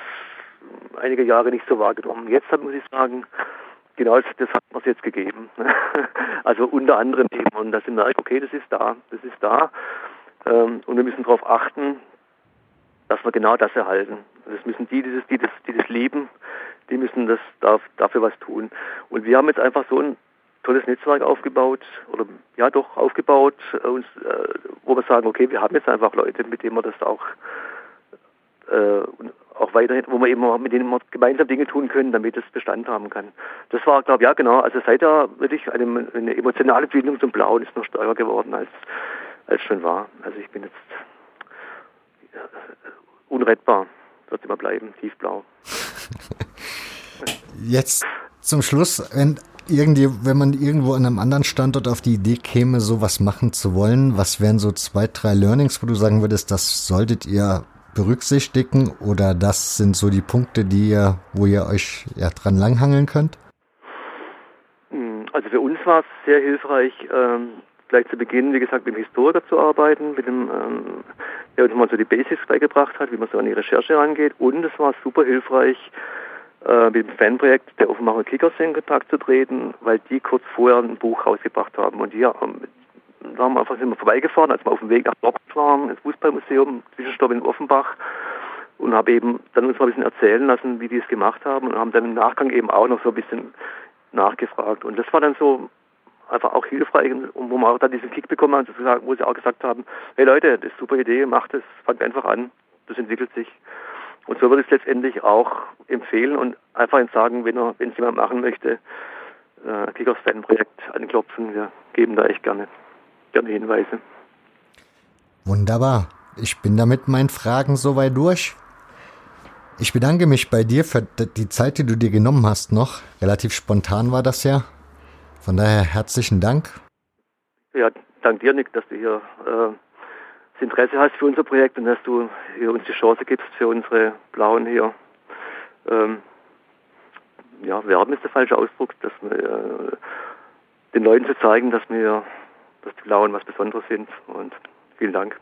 einige Jahre nicht so wahrgenommen. Jetzt muss ich sagen, genau das hat man jetzt gegeben. also unter anderem eben. Und dass ich merke, okay, das ist da, das ist da. Ähm, und wir müssen darauf achten, dass wir genau das erhalten. Das müssen die, die das, die das, die das lieben, die müssen das dafür was tun. Und wir haben jetzt einfach so ein tolles Netzwerk aufgebaut oder ja doch aufgebaut, äh, uns, äh, wo wir sagen, okay, wir haben jetzt einfach Leute, mit denen wir das auch äh, auch weiterhin, wo wir eben mit denen wir gemeinsam Dinge tun können, damit es Bestand haben kann. Das war, glaube ich, ja genau, also seither wirklich eine, eine emotionale Bindung zum Blauen ist noch stärker geworden als, als schon war. Also ich bin jetzt unrettbar, wird immer bleiben, tiefblau. Jetzt zum Schluss, wenn irgendwie, wenn man irgendwo an einem anderen Standort auf die Idee käme, sowas machen zu wollen, was wären so zwei, drei Learnings, wo du sagen würdest, das solltet ihr berücksichtigen oder das sind so die Punkte, die ihr, wo ihr euch ja, dran langhangeln könnt? Hm, also für uns war es sehr hilfreich, ähm, gleich zu Beginn, wie gesagt, mit dem Historiker zu arbeiten, mit dem, ähm, der uns mal so die Basics beigebracht hat, wie man so an die Recherche rangeht. Und es war super hilfreich, äh, mit dem Fanprojekt der Offenbacher Kickers in Kontakt zu treten, weil die kurz vorher ein Buch rausgebracht haben. Und die da haben einfach sind vorbeigefahren, als wir auf dem Weg nach Dortmund waren, ins Fußballmuseum, Zwischenstopp in Offenbach und habe eben dann uns mal ein bisschen erzählen lassen, wie die es gemacht haben und haben dann im Nachgang eben auch noch so ein bisschen nachgefragt. Und das war dann so einfach auch hilfreich, wo wir auch dann diesen Kick bekommen haben, wo sie auch gesagt haben, hey Leute, das ist super Idee, macht es, fangt einfach an, das entwickelt sich. Und so würde ich es letztendlich auch empfehlen und einfach sagen, wenn er, wenn es jemand machen möchte, äh, Kickers Fan Projekt anklopfen, wir geben da echt gerne gerne Hinweise. Wunderbar. Ich bin damit meinen Fragen soweit durch. Ich bedanke mich bei dir für die Zeit, die du dir genommen hast noch. Relativ spontan war das ja. Von daher herzlichen Dank. Ja, danke dir, Nick, dass du hier äh, das Interesse hast für unser Projekt und dass du hier uns die Chance gibst für unsere Blauen hier. Ähm, ja, werben ist der falsche Ausdruck, dass wir äh, den Leuten zu zeigen, dass wir dass die Blauen was Besonderes sind. Und vielen Dank.